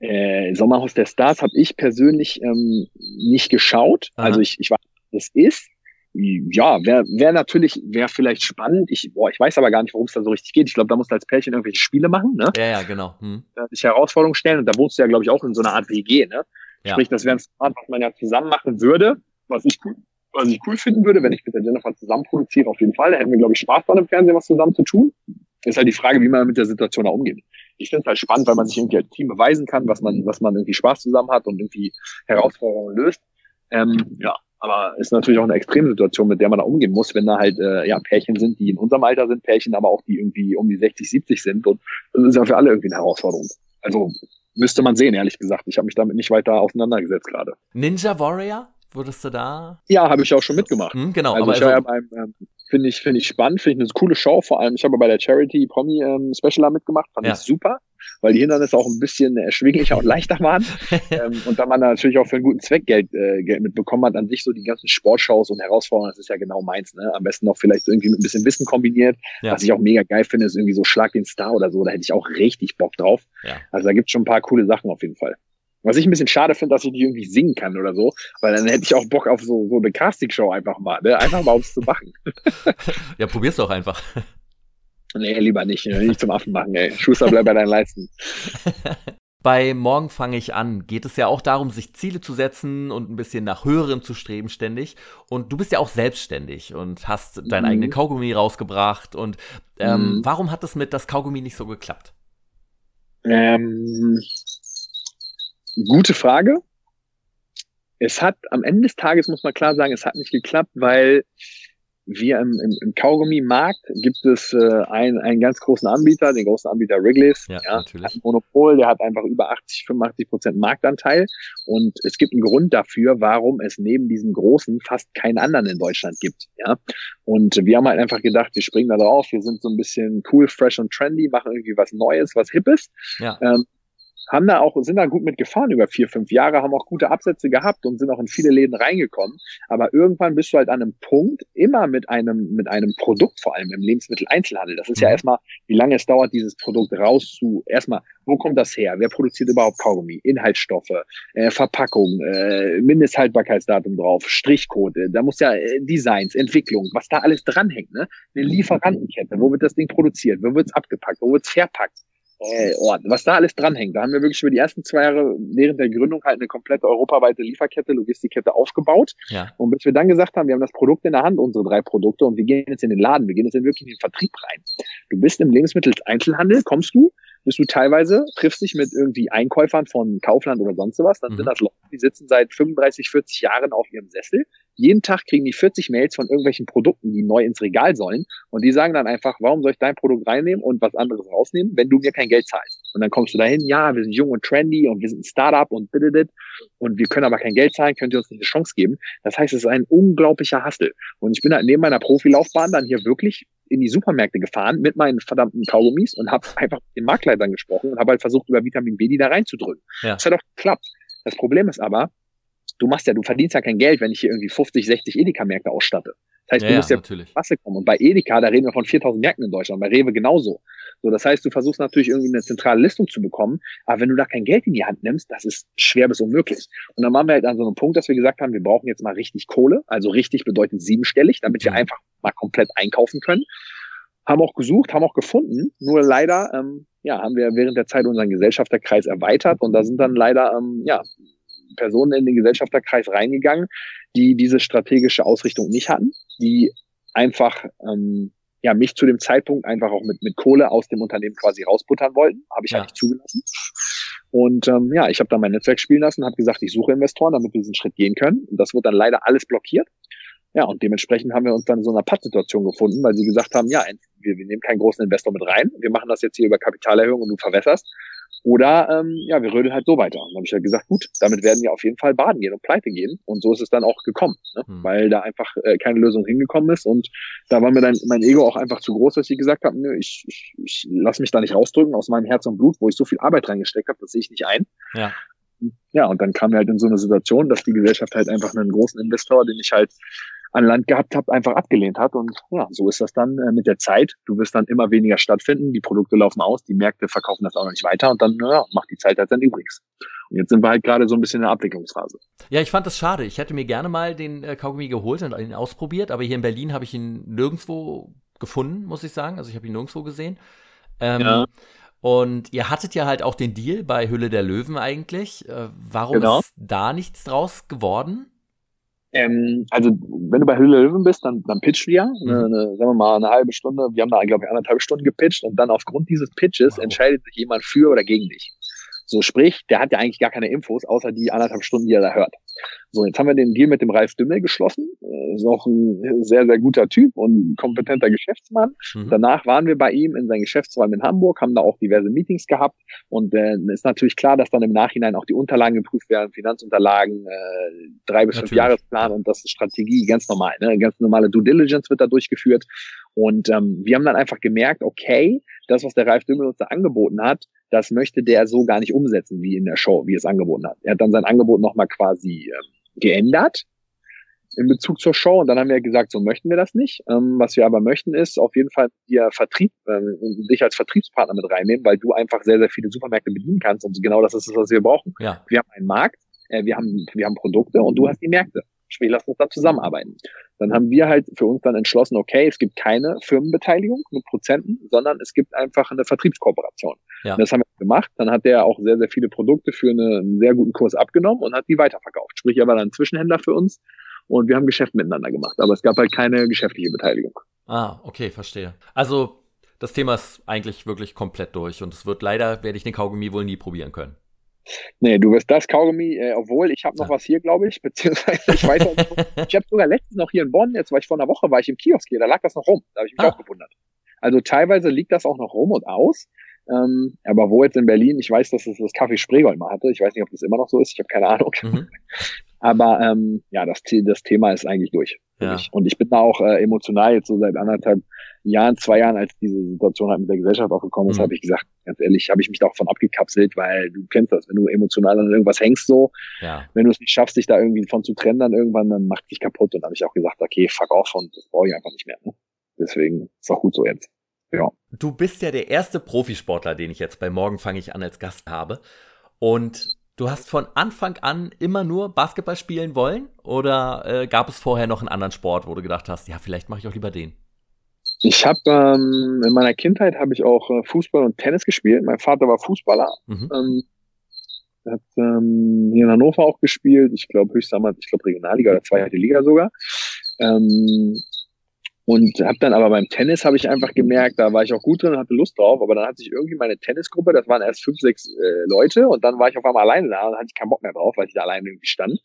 S2: Äh, Sommerhaus der Stars habe ich persönlich ähm, nicht geschaut. Aha. Also ich, ich weiß, das ist. Ja, wäre wär natürlich, wäre vielleicht spannend. Ich, boah, ich weiß aber gar nicht, worum es da so richtig geht. Ich glaube, da musst du als Pärchen irgendwelche Spiele machen, ne?
S1: Ja, ja, genau. Hm.
S2: Sich Herausforderungen stellen und da wohnst du ja, glaube ich, auch in so einer Art WG, ne? Ja. Sprich, das wäre ein Format, was man ja zusammen machen würde, was ich cool, was ich cool finden würde, wenn ich mit der Jennifer zusammen produziere, auf jeden Fall. Da hätten wir, glaube ich, Spaß dran im Fernsehen, was zusammen zu tun. Ist halt die Frage, wie man mit der Situation da umgeht. Ich finde es halt spannend, weil man sich irgendwie als Team beweisen kann, was man, was man irgendwie Spaß zusammen hat und irgendwie Herausforderungen löst. Ähm, ja, aber ist natürlich auch eine Extremsituation, mit der man da umgehen muss, wenn da halt äh, ja Pärchen sind, die in unserem Alter sind, Pärchen aber auch die irgendwie um die 60, 70 sind und das ist ja für alle irgendwie eine Herausforderung. Also müsste man sehen, ehrlich gesagt. Ich habe mich damit nicht weiter auseinandergesetzt gerade.
S1: Ninja Warrior? Wurdest du da?
S2: Ja, habe ich auch schon mitgemacht.
S1: Hm, genau.
S2: Also
S1: aber
S2: ich war also ja beim, ähm, finde ich, finde ich spannend, finde ich eine coole Show. Vor allem, ich habe bei der Charity Promi ähm, Specialer mitgemacht, fand ja. ich super, weil die Hindernisse auch ein bisschen erschwinglicher und leichter waren. ähm, und da man natürlich auch für einen guten Zweck Geld, äh, Geld mitbekommen hat, an sich so die ganzen Sportshows und Herausforderungen, das ist ja genau meins, ne? Am besten noch vielleicht irgendwie mit ein bisschen Wissen kombiniert. Ja. Was ich auch mega geil finde, ist irgendwie so Schlag den Star oder so, da hätte ich auch richtig Bock drauf. Ja. Also da gibt's schon ein paar coole Sachen auf jeden Fall. Was ich ein bisschen schade finde, dass ich nicht irgendwie singen kann oder so, weil dann hätte ich auch Bock auf so, so eine Castingshow einfach mal, ne? Einfach mal, um es zu machen.
S1: ja, probier's doch einfach.
S2: Nee, lieber nicht. Nicht zum Affen machen, ey. Schuster, bleib bei deinen Leisten.
S1: Bei Morgen fange ich an geht es ja auch darum, sich Ziele zu setzen und ein bisschen nach Höherem zu streben ständig. Und du bist ja auch selbstständig und hast deinen mhm. eigenen Kaugummi rausgebracht. Und ähm, mhm. warum hat es mit das Kaugummi nicht so geklappt?
S2: Ähm, Gute Frage. Es hat am Ende des Tages, muss man klar sagen, es hat nicht geklappt, weil wir im, im, im Kaugummi-Markt gibt es äh, einen, einen ganz großen Anbieter, den großen Anbieter Wrigley's. Ja, ja, natürlich. Hat ein Monopol, der hat einfach über 80, 85 Prozent Marktanteil. Und es gibt einen Grund dafür, warum es neben diesen großen fast keinen anderen in Deutschland gibt. Ja. Und wir haben halt einfach gedacht, wir springen da drauf, wir sind so ein bisschen cool, fresh und trendy, machen irgendwie was Neues, was Hippes. Ja. Ähm, haben da auch, sind da gut mitgefahren über vier, fünf Jahre, haben auch gute Absätze gehabt und sind auch in viele Läden reingekommen. Aber irgendwann bist du halt an einem Punkt, immer mit einem, mit einem Produkt, vor allem im Lebensmitteleinzelhandel. Das ist ja mhm. erstmal, wie lange es dauert, dieses Produkt raus zu, erstmal, wo kommt das her? Wer produziert überhaupt Kaugummi? Inhaltsstoffe, äh, Verpackung, äh, Mindesthaltbarkeitsdatum drauf, Strichcode, da muss ja äh, Designs, Entwicklung, was da alles dranhängt, ne? Eine Lieferantenkette, wo wird das Ding produziert, wo wird's abgepackt, wo wird's verpackt? Äh, Ort, was da alles dranhängt. Da haben wir wirklich über die ersten zwei Jahre während der Gründung halt eine komplette europaweite Lieferkette, Logistikkette aufgebaut. Ja. Und bis wir dann gesagt haben, wir haben das Produkt in der Hand, unsere drei Produkte, und wir gehen jetzt in den Laden, wir gehen jetzt in wirklich in den Vertrieb rein. Du bist im Lebensmitteleinzelhandel, kommst du, bist du teilweise, triffst dich mit irgendwie Einkäufern von Kaufland oder sonst was, dann mhm. sind das Leute, die sitzen seit 35, 40 Jahren auf ihrem Sessel. Jeden Tag kriegen die 40 Mails von irgendwelchen Produkten, die neu ins Regal sollen. Und die sagen dann einfach, warum soll ich dein Produkt reinnehmen und was anderes rausnehmen, wenn du mir kein Geld zahlst? Und dann kommst du dahin, ja, wir sind jung und trendy und wir sind ein Startup und dit, und wir können aber kein Geld zahlen, könnt ihr uns eine Chance geben? Das heißt, es ist ein unglaublicher Hassel. Und ich bin halt neben meiner Profilaufbahn dann hier wirklich in die Supermärkte gefahren mit meinen verdammten Kaugummis und habe einfach mit den Marktleitern gesprochen und habe halt versucht, über Vitamin B die da reinzudrücken. Ja. Das hat auch geklappt. Das Problem ist aber, du machst ja, du verdienst ja kein Geld, wenn ich hier irgendwie 50, 60 Edeka-Märkte ausstatte. Das heißt, ja, du musst ja, ja Masse kommen. Und bei Edeka, da reden wir von 4000 Märkten in Deutschland, bei Rewe genauso. So, das heißt, du versuchst natürlich irgendwie eine zentrale Listung zu bekommen, aber wenn du da kein Geld in die Hand nimmst, das ist schwer bis unmöglich. Und dann waren wir halt an so einem Punkt, dass wir gesagt haben, wir brauchen jetzt mal richtig Kohle. Also richtig bedeutet siebenstellig, damit wir mhm. einfach mal komplett einkaufen können haben auch gesucht, haben auch gefunden. Nur leider, ähm, ja, haben wir während der Zeit unseren Gesellschafterkreis erweitert und da sind dann leider, ähm, ja, Personen in den Gesellschafterkreis reingegangen, die diese strategische Ausrichtung nicht hatten, die einfach, ähm, ja, mich zu dem Zeitpunkt einfach auch mit, mit Kohle aus dem Unternehmen quasi rausbuttern wollten. Habe ich ja. nicht zugelassen. Und ähm, ja, ich habe dann mein Netzwerk spielen lassen, habe gesagt, ich suche Investoren, damit wir diesen Schritt gehen können. Und das wurde dann leider alles blockiert. Ja, und dementsprechend haben wir uns dann in so einer Pattsituation gefunden, weil sie gesagt haben, ja, wir, wir nehmen keinen großen Investor mit rein, wir machen das jetzt hier über Kapitalerhöhung und du verwässerst. Oder ähm, ja, wir rödeln halt so weiter. Und dann habe ich halt gesagt, gut, damit werden wir auf jeden Fall baden gehen und pleite gehen. Und so ist es dann auch gekommen, ne? Hm. weil da einfach äh, keine Lösung hingekommen ist. Und da war mir dann mein Ego auch einfach zu groß, dass ich gesagt habe, nö, ich, ich, ich lasse mich da nicht rausdrücken aus meinem Herz und Blut, wo ich so viel Arbeit reingesteckt habe, das sehe ich nicht ein. Ja. Ja, und dann kam wir halt in so eine Situation, dass die Gesellschaft halt einfach einen großen Investor, den ich halt an Land gehabt habe, einfach abgelehnt hat. Und ja, so ist das dann äh, mit der Zeit. Du wirst dann immer weniger stattfinden, die Produkte laufen aus, die Märkte verkaufen das auch noch nicht weiter und dann ja, macht die Zeit halt dann übrigens. Und jetzt sind wir halt gerade so ein bisschen in der Abwicklungsphase.
S1: Ja, ich fand das schade. Ich hätte mir gerne mal den äh, Kaugummi geholt und ihn ausprobiert, aber hier in Berlin habe ich ihn nirgendwo gefunden, muss ich sagen. Also ich habe ihn nirgendwo gesehen. Ähm, ja. Und ihr hattet ja halt auch den Deal bei Hülle der Löwen eigentlich. Äh, warum genau. ist da nichts draus geworden?
S2: Ähm, also wenn du bei Hülle Löwen bist, dann, dann pitchen wir, mhm. eine, eine, sagen wir mal, eine halbe Stunde. Wir haben da, glaube ich, anderthalb Stunden gepitcht und dann aufgrund dieses Pitches wow. entscheidet sich jemand für oder gegen dich. So sprich, der hat ja eigentlich gar keine Infos, außer die anderthalb Stunden, die er da hört. So, jetzt haben wir den Deal mit dem Ralf Dümmel geschlossen. Äh, ist auch ein sehr, sehr guter Typ und kompetenter Geschäftsmann. Mhm. Danach waren wir bei ihm in seinen Geschäftsräumen in Hamburg, haben da auch diverse Meetings gehabt und äh, ist natürlich klar, dass dann im Nachhinein auch die Unterlagen geprüft werden, Finanzunterlagen, äh, drei bis fünf Jahresplan und das ist Strategie, ganz normal. Ne? Ganz normale Due Diligence wird da durchgeführt. Und ähm, wir haben dann einfach gemerkt, okay, das, was der Ralf Dümmel uns da angeboten hat, das möchte der so gar nicht umsetzen, wie in der Show, wie es angeboten hat. Er hat dann sein Angebot nochmal quasi ähm, geändert in Bezug zur Show und dann haben wir gesagt, so möchten wir das nicht. Ähm, was wir aber möchten ist auf jeden Fall dir Vertrieb, ähm, dich als Vertriebspartner mit reinnehmen, weil du einfach sehr, sehr viele Supermärkte bedienen kannst und genau das ist es, was wir brauchen. Ja. Wir haben einen Markt, äh, wir haben, wir haben Produkte und du hast die Märkte. Sprich, lass uns da zusammenarbeiten. Dann haben wir halt für uns dann entschlossen, okay, es gibt keine Firmenbeteiligung mit Prozenten, sondern es gibt einfach eine Vertriebskooperation. Ja. das haben wir gemacht. Dann hat der auch sehr, sehr viele Produkte für einen sehr guten Kurs abgenommen und hat die weiterverkauft. Sprich, er war dann Zwischenhändler für uns und wir haben Geschäft miteinander gemacht. Aber es gab halt keine geschäftliche Beteiligung.
S1: Ah, okay, verstehe. Also das Thema ist eigentlich wirklich komplett durch und es wird leider, werde ich den Kaugummi wohl nie probieren können.
S2: Nee, du wirst das Kaugummi, äh, obwohl ich habe noch ja. was hier, glaube ich, beziehungsweise ich weiß auch, ich habe sogar letztens noch hier in Bonn, jetzt war ich vor einer Woche, war ich im Kiosk hier, da lag das noch rum, da habe ich mich ah. auch gewundert. Also teilweise liegt das auch noch rum und aus, ähm, aber wo jetzt in Berlin, ich weiß, dass es das Café Spreegold mal hatte, ich weiß nicht, ob das immer noch so ist, ich habe keine Ahnung. Mhm. Aber ähm, ja, das, das Thema ist eigentlich durch. Ja. Und ich bin da auch äh, emotional jetzt so seit anderthalb Jahren, zwei Jahren, als diese Situation halt mit der Gesellschaft aufgekommen ist, mhm. habe ich gesagt, ganz ehrlich, habe ich mich da auch von abgekapselt, weil du kennst das, wenn du emotional an irgendwas hängst so, ja. wenn du es nicht schaffst, dich da irgendwie von zu trennen, dann irgendwann, dann macht dich kaputt. Und dann habe ich auch gesagt, okay, fuck off und das brauche ich einfach nicht mehr. Ne? Deswegen ist auch gut so jetzt. Ja.
S1: Du bist ja der erste Profisportler, den ich jetzt bei Morgen fange ich an als Gast habe. Und du hast von Anfang an immer nur Basketball spielen wollen? Oder äh, gab es vorher noch einen anderen Sport, wo du gedacht hast, ja, vielleicht mache ich auch lieber den?
S2: Ich habe ähm, in meiner Kindheit habe ich auch äh, Fußball und Tennis gespielt. Mein Vater war Fußballer. Mhm. Ähm, hat ähm, hier in Hannover auch gespielt. Ich glaube höchst damals, ich glaube Regionalliga oder zweite Liga sogar. Ähm, und habe dann aber beim Tennis habe ich einfach gemerkt, da war ich auch gut drin und hatte Lust drauf, aber dann hat sich irgendwie meine Tennisgruppe, das waren erst fünf, sechs äh, Leute und dann war ich auf einmal alleine da und hatte ich keinen Bock mehr drauf, weil ich da alleine irgendwie stand.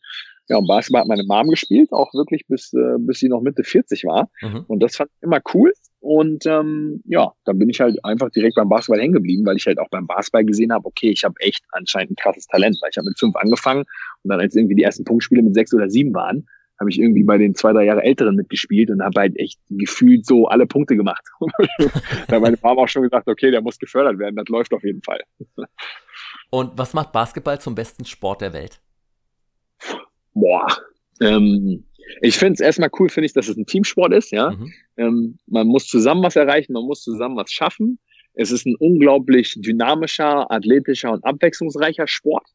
S2: Ja, und Basketball hat meine Mom gespielt, auch wirklich bis, äh, bis sie noch Mitte 40 war. Mhm. Und das fand ich immer cool. Und ähm, ja, dann bin ich halt einfach direkt beim Basketball hängen geblieben, weil ich halt auch beim Basketball gesehen habe, okay, ich habe echt anscheinend ein krasses Talent, weil ich habe mit fünf angefangen und dann als irgendwie die ersten Punktspiele mit sechs oder sieben waren, habe ich irgendwie bei den zwei, drei Jahre Älteren mitgespielt und habe halt echt gefühlt so alle Punkte gemacht. da hat meine Mama auch schon gesagt, okay, der muss gefördert werden, das läuft auf jeden Fall.
S1: und was macht Basketball zum besten Sport der Welt?
S2: Boah, ähm, ich finde es erstmal cool, finde ich, dass es ein Teamsport ist, ja. Mhm. Ähm, man muss zusammen was erreichen, man muss zusammen was schaffen. Es ist ein unglaublich dynamischer, athletischer und abwechslungsreicher Sport.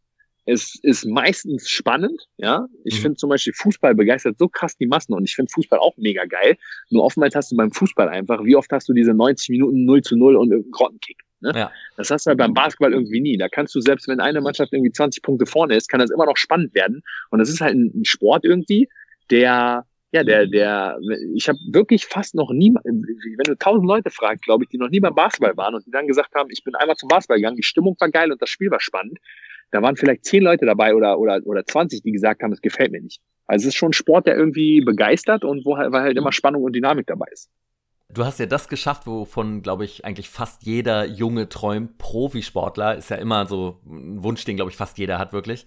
S2: Es ist meistens spannend, ja. Ich mhm. finde zum Beispiel Fußball begeistert so krass die Massen und ich finde Fußball auch mega geil. Nur oftmals hast du beim Fußball einfach, wie oft hast du diese 90 Minuten 0 zu 0 und irgendeinen Grottenkick? Ne? Ja. Das hast du halt beim Basketball irgendwie nie. Da kannst du selbst, wenn eine Mannschaft irgendwie 20 Punkte vorne ist, kann das immer noch spannend werden. Und das ist halt ein, ein Sport irgendwie, der ja, der, der, ich habe wirklich fast noch nie, wenn du tausend Leute fragst, glaube ich, die noch nie beim Basketball waren und die dann gesagt haben, ich bin einmal zum Basketball gegangen, die Stimmung war geil und das Spiel war spannend, da waren vielleicht zehn Leute dabei oder, oder, oder 20, die gesagt haben, es gefällt mir nicht. Also es ist schon ein Sport, der irgendwie begeistert und wo halt, weil halt immer Spannung und Dynamik dabei ist.
S1: Du hast ja das geschafft, wovon, glaube ich, eigentlich fast jeder Junge träumt. Profisportler ist ja immer so ein Wunsch, den, glaube ich, fast jeder hat, wirklich.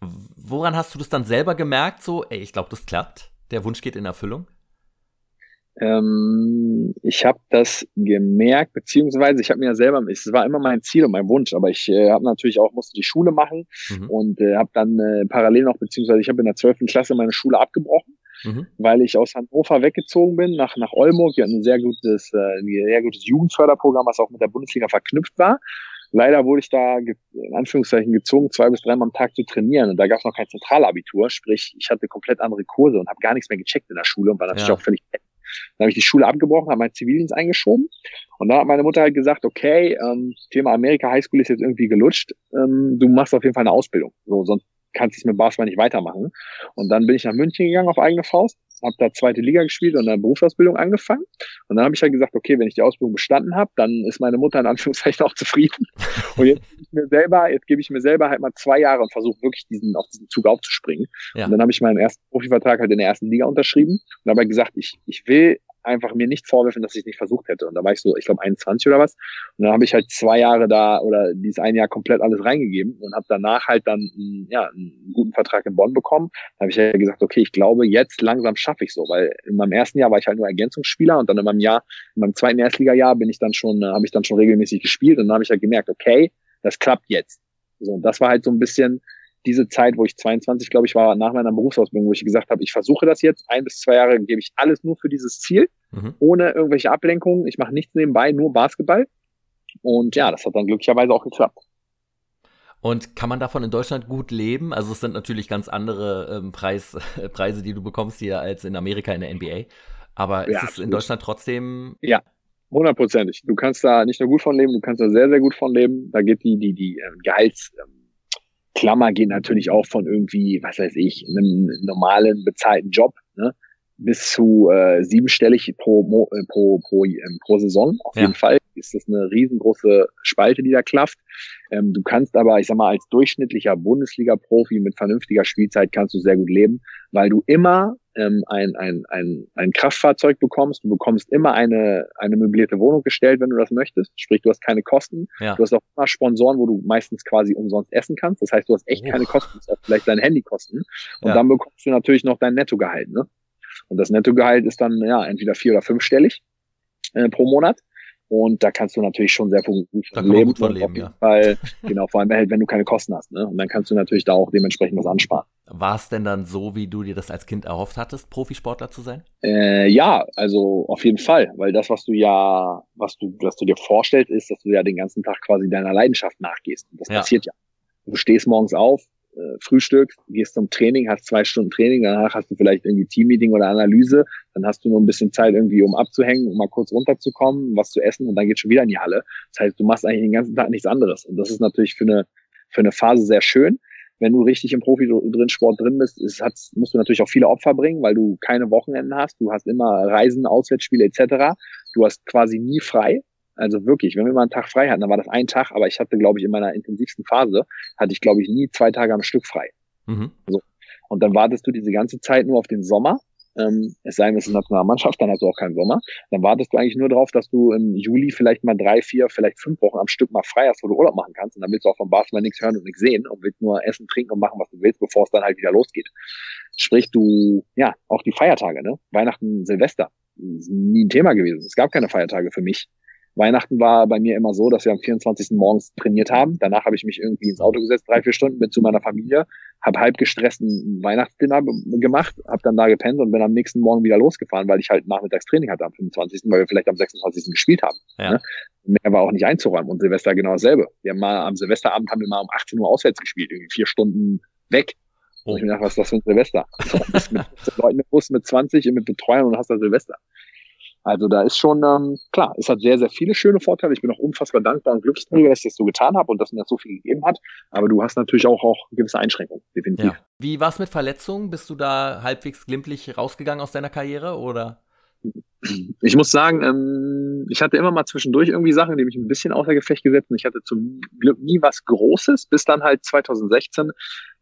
S1: Woran hast du das dann selber gemerkt, so, ey, ich glaube, das klappt? Der Wunsch geht in Erfüllung?
S2: Ähm, ich habe das gemerkt, beziehungsweise ich habe mir ja selber, es war immer mein Ziel und mein Wunsch, aber ich äh, habe natürlich auch, musste die Schule machen mhm. und äh, habe dann äh, parallel noch, beziehungsweise ich habe in der zwölften Klasse meine Schule abgebrochen, mhm. weil ich aus Hannover weggezogen bin nach, nach Oldenburg. Die hatten ein sehr gutes, äh, ein sehr gutes Jugendförderprogramm, was auch mit der Bundesliga verknüpft war. Leider wurde ich da in Anführungszeichen gezwungen, zwei bis dreimal am Tag zu trainieren. Und da gab es noch kein Zentralabitur, sprich, ich hatte komplett andere Kurse und habe gar nichts mehr gecheckt in der Schule und war natürlich ja. auch völlig dann habe ich die Schule abgebrochen, habe meinen Zivildienst eingeschoben. Und dann hat meine Mutter halt gesagt, okay, ähm, Thema Amerika Highschool ist jetzt irgendwie gelutscht. Ähm, du machst auf jeden Fall eine Ausbildung. So, sonst kannst du es mit Basketball nicht weitermachen. Und dann bin ich nach München gegangen auf eigene Faust, habe da zweite Liga gespielt und eine Berufsausbildung angefangen. Und dann habe ich halt gesagt, okay, wenn ich die Ausbildung bestanden habe, dann ist meine Mutter in Anführungszeichen auch zufrieden. Und jetzt gebe ich mir selber, jetzt gebe ich mir selber halt mal zwei Jahre und versuche wirklich diesen, auf diesen Zug aufzuspringen. Ja. Und dann habe ich meinen ersten Profivertrag halt in der ersten Liga unterschrieben und habe halt gesagt, ich, ich will einfach mir nicht vorwerfen, dass ich nicht versucht hätte. Und da war ich so, ich glaube, 21 oder was. Und dann habe ich halt zwei Jahre da oder dieses ein Jahr komplett alles reingegeben und habe danach halt dann ja, einen guten Vertrag in Bonn bekommen. Da habe ich ja gesagt, okay, ich glaube, jetzt langsam schaffe ich so, weil in meinem ersten Jahr war ich halt nur Ergänzungsspieler und dann in meinem Jahr, in meinem zweiten Erstligajahr bin ich dann schon, äh, habe ich dann schon regelmäßig gespielt und dann habe ich halt gemerkt, okay, das klappt jetzt. So, und das war halt so ein bisschen diese Zeit, wo ich 22, glaube ich, war, nach meiner Berufsausbildung, wo ich gesagt habe, ich versuche das jetzt, ein bis zwei Jahre gebe ich alles nur für dieses Ziel, mhm. ohne irgendwelche Ablenkungen. Ich mache nichts nebenbei, nur Basketball. Und ja, das hat dann glücklicherweise auch geklappt.
S1: Und kann man davon in Deutschland gut leben? Also es sind natürlich ganz andere ähm, Preis, Preise, die du bekommst hier als in Amerika in der NBA. Aber ja, ist es in Deutschland trotzdem?
S2: Ja, hundertprozentig. Du kannst da nicht nur gut von leben, du kannst da sehr, sehr gut von leben. Da geht die, die, die äh, Gehalts, ähm, Klammer geht natürlich auch von irgendwie, was weiß ich, einem normalen bezahlten Job ne, bis zu äh, siebenstellig pro, äh, pro, pro, ähm, pro Saison. Auf ja. jeden Fall ist das eine riesengroße Spalte, die da klafft. Ähm, du kannst aber, ich sag mal, als durchschnittlicher Bundesliga-Profi mit vernünftiger Spielzeit kannst du sehr gut leben, weil du immer ähm, ein, ein, ein, ein Kraftfahrzeug bekommst. Du bekommst immer eine, eine möblierte Wohnung gestellt, wenn du das möchtest. Sprich, du hast keine Kosten. Ja. Du hast auch immer Sponsoren, wo du meistens quasi umsonst essen kannst. Das heißt, du hast echt oh. keine Kosten, auch vielleicht dein Handykosten. Und ja. dann bekommst du natürlich noch dein Nettogehalt. Ne? Und das Nettogehalt ist dann ja entweder vier- oder fünfstellig äh, pro Monat. Und da kannst du natürlich schon sehr gut
S1: von leben. Gut von leben ja.
S2: Weil, genau, vor allem halt, wenn du keine Kosten hast. Ne? Und dann kannst du natürlich da auch dementsprechend was ansparen.
S1: War es denn dann so, wie du dir das als Kind erhofft hattest, Profisportler zu sein?
S2: Äh, ja, also auf jeden Fall. Weil das, was du ja, was du, was du dir vorstellst, ist, dass du ja den ganzen Tag quasi deiner Leidenschaft nachgehst. Und das ja. passiert ja. Du stehst morgens auf, äh, frühstückst, gehst zum Training, hast zwei Stunden Training, danach hast du vielleicht irgendwie Teammeeting oder Analyse, dann hast du nur ein bisschen Zeit irgendwie, um abzuhängen, um mal kurz runterzukommen, was zu essen und dann geht schon wieder in die Halle. Das heißt, du machst eigentlich den ganzen Tag nichts anderes. Und das ist natürlich für eine, für eine Phase sehr schön. Wenn du richtig im Profi drin Sport drin bist, ist, hat, musst du natürlich auch viele Opfer bringen, weil du keine Wochenenden hast. Du hast immer Reisen, Auswärtsspiele etc. Du hast quasi nie frei. Also wirklich, wenn wir mal einen Tag frei hatten, dann war das ein Tag, aber ich hatte, glaube ich, in meiner intensivsten Phase, hatte ich, glaube ich, nie zwei Tage am Stück frei. Mhm. So. Und dann wartest du diese ganze Zeit nur auf den Sommer. Ähm, es sei denn, es ist eine Mannschaft, dann hast du auch keinen Sommer. Dann wartest du eigentlich nur darauf, dass du im Juli vielleicht mal drei, vier, vielleicht fünf Wochen am Stück mal frei hast, wo du Urlaub machen kannst. Und dann willst du auch vom Basketball nichts hören und nichts sehen und willst nur essen, trinken und machen, was du willst, bevor es dann halt wieder losgeht. Sprich, du, ja, auch die Feiertage, ne? Weihnachten, Silvester, nie ein Thema gewesen. Es gab keine Feiertage für mich. Weihnachten war bei mir immer so, dass wir am 24. morgens trainiert haben. Danach habe ich mich irgendwie ins Auto gesetzt, drei, vier Stunden, bin zu meiner Familie, habe halb gestresst ein Weihnachtsdinner gemacht, habe dann da gepennt und bin am nächsten Morgen wieder losgefahren, weil ich halt Nachmittagstraining hatte am 25., weil wir vielleicht am 26. gespielt haben. Ja. Ne? Mehr war auch nicht einzuräumen und Silvester genau dasselbe. Wir haben mal am Silvesterabend haben wir mal um 18 Uhr auswärts gespielt, irgendwie vier Stunden weg. Oh. Und ich mir gedacht, was ist das für ein Silvester? So, mit Leuten im Bus mit 20 mit Betreuern und hast da Silvester. Also da ist schon, ähm, klar, es hat sehr, sehr viele schöne Vorteile. Ich bin auch unfassbar dankbar und glücklich dass ich das so getan habe und dass mir das so viel gegeben hat. Aber du hast natürlich auch, auch gewisse Einschränkungen, definitiv. Ja.
S1: Wie war es mit Verletzungen? Bist du da halbwegs glimpflich rausgegangen aus deiner Karriere oder?
S2: Ich muss sagen, ähm, ich hatte immer mal zwischendurch irgendwie Sachen, die mich ein bisschen außer Gefecht gesetzt haben. Ich hatte zum Glück nie was Großes, bis dann halt 2016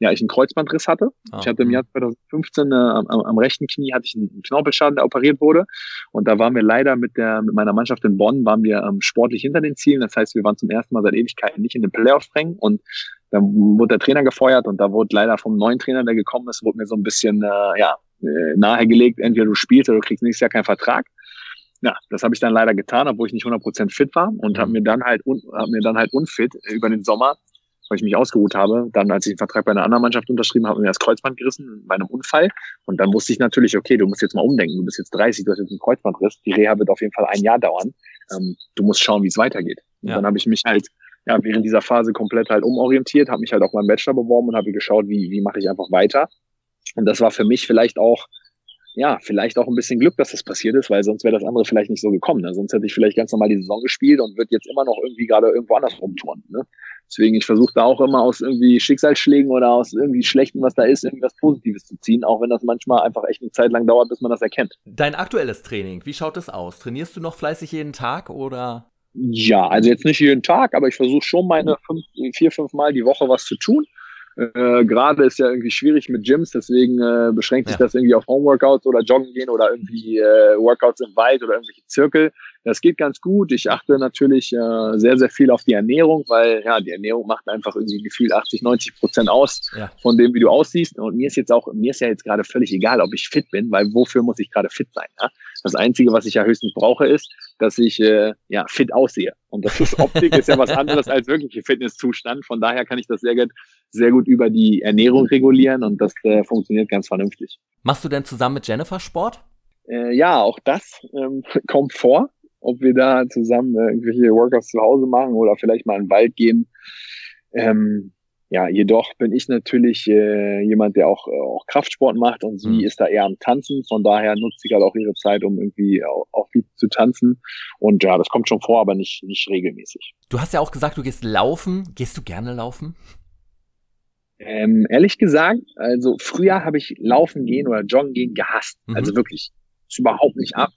S2: ja ich einen Kreuzbandriss hatte. Ah. Ich hatte im Jahr 2015 äh, am, am, rechten Knie hatte ich einen Knorpelschaden, der operiert wurde. Und da waren wir leider mit der mit meiner Mannschaft in Bonn waren wir ähm, sportlich hinter den Zielen. Das heißt, wir waren zum ersten Mal seit Ewigkeiten nicht in den Playoff-Rängen und dann wurde der Trainer gefeuert und da wurde leider vom neuen Trainer, der gekommen ist, wurde mir so ein bisschen äh, ja nahegelegt, entweder du spielst oder du kriegst nächstes Jahr keinen Vertrag. Ja, das habe ich dann leider getan, obwohl ich nicht 100% fit war und mhm. habe mir dann halt hab mir dann halt unfit über den Sommer, weil ich mich ausgeruht habe, dann als ich den Vertrag bei einer anderen Mannschaft unterschrieben habe, mir das Kreuzband gerissen bei einem Unfall und dann wusste ich natürlich, okay, du musst jetzt mal umdenken, du bist jetzt 30, du hast jetzt einen Kreuzbandriss, die Reha wird auf jeden Fall ein Jahr dauern. Ähm, du musst schauen, wie es weitergeht. Ja. dann habe ich mich halt ja, während dieser Phase komplett halt umorientiert, habe mich halt auf meinen Bachelor beworben und habe geschaut, wie, wie mache ich einfach weiter. Und das war für mich vielleicht auch, ja, vielleicht auch ein bisschen Glück, dass das passiert ist, weil sonst wäre das andere vielleicht nicht so gekommen. Ne? Sonst hätte ich vielleicht ganz normal die Saison gespielt und würde jetzt immer noch irgendwie gerade irgendwo anders rumtouren. Ne? Deswegen, ich versuche da auch immer aus irgendwie Schicksalsschlägen oder aus irgendwie Schlechten, was da ist, irgendwas Positives zu ziehen, auch wenn das manchmal einfach echt eine Zeit lang dauert, bis man das erkennt.
S1: Dein aktuelles Training, wie schaut es aus? Trainierst du noch fleißig jeden Tag oder?
S2: Ja, also jetzt nicht jeden Tag, aber ich versuche schon meine fünf, vier, fünf Mal die Woche was zu tun. Äh, Gerade ist ja irgendwie schwierig mit Gyms, deswegen äh, beschränkt sich ja. das irgendwie auf Homeworkouts oder Joggen gehen oder irgendwie äh, Workouts im Wald oder irgendwelche Zirkel. Das geht ganz gut. Ich achte natürlich äh, sehr, sehr viel auf die Ernährung, weil ja, die Ernährung macht einfach irgendwie gefühlt 80, 90 Prozent aus ja. von dem, wie du aussiehst. Und mir ist jetzt auch, mir ist ja jetzt gerade völlig egal, ob ich fit bin, weil wofür muss ich gerade fit sein? Ja? Das Einzige, was ich ja höchstens brauche, ist, dass ich äh, ja fit aussehe. Und das ist Optik, ist ja was anderes als wirkliche Fitnesszustand. Von daher kann ich das sehr gut, sehr gut über die Ernährung regulieren und das äh, funktioniert ganz vernünftig.
S1: Machst du denn zusammen mit Jennifer Sport?
S2: Äh, ja, auch das ähm, kommt vor ob wir da zusammen äh, irgendwelche Workouts zu Hause machen oder vielleicht mal in den Wald gehen. Ähm, ja, jedoch bin ich natürlich äh, jemand, der auch, äh, auch Kraftsport macht und sie mhm. ist da eher am Tanzen. Von daher nutzt sie halt auch ihre Zeit, um irgendwie auch, auch viel zu tanzen. Und ja, das kommt schon vor, aber nicht, nicht regelmäßig.
S1: Du hast ja auch gesagt, du gehst laufen. Gehst du gerne laufen?
S2: Ähm, ehrlich gesagt, also früher habe ich Laufen gehen oder Joggen gehen gehasst. Mhm. Also wirklich, ist überhaupt nicht ab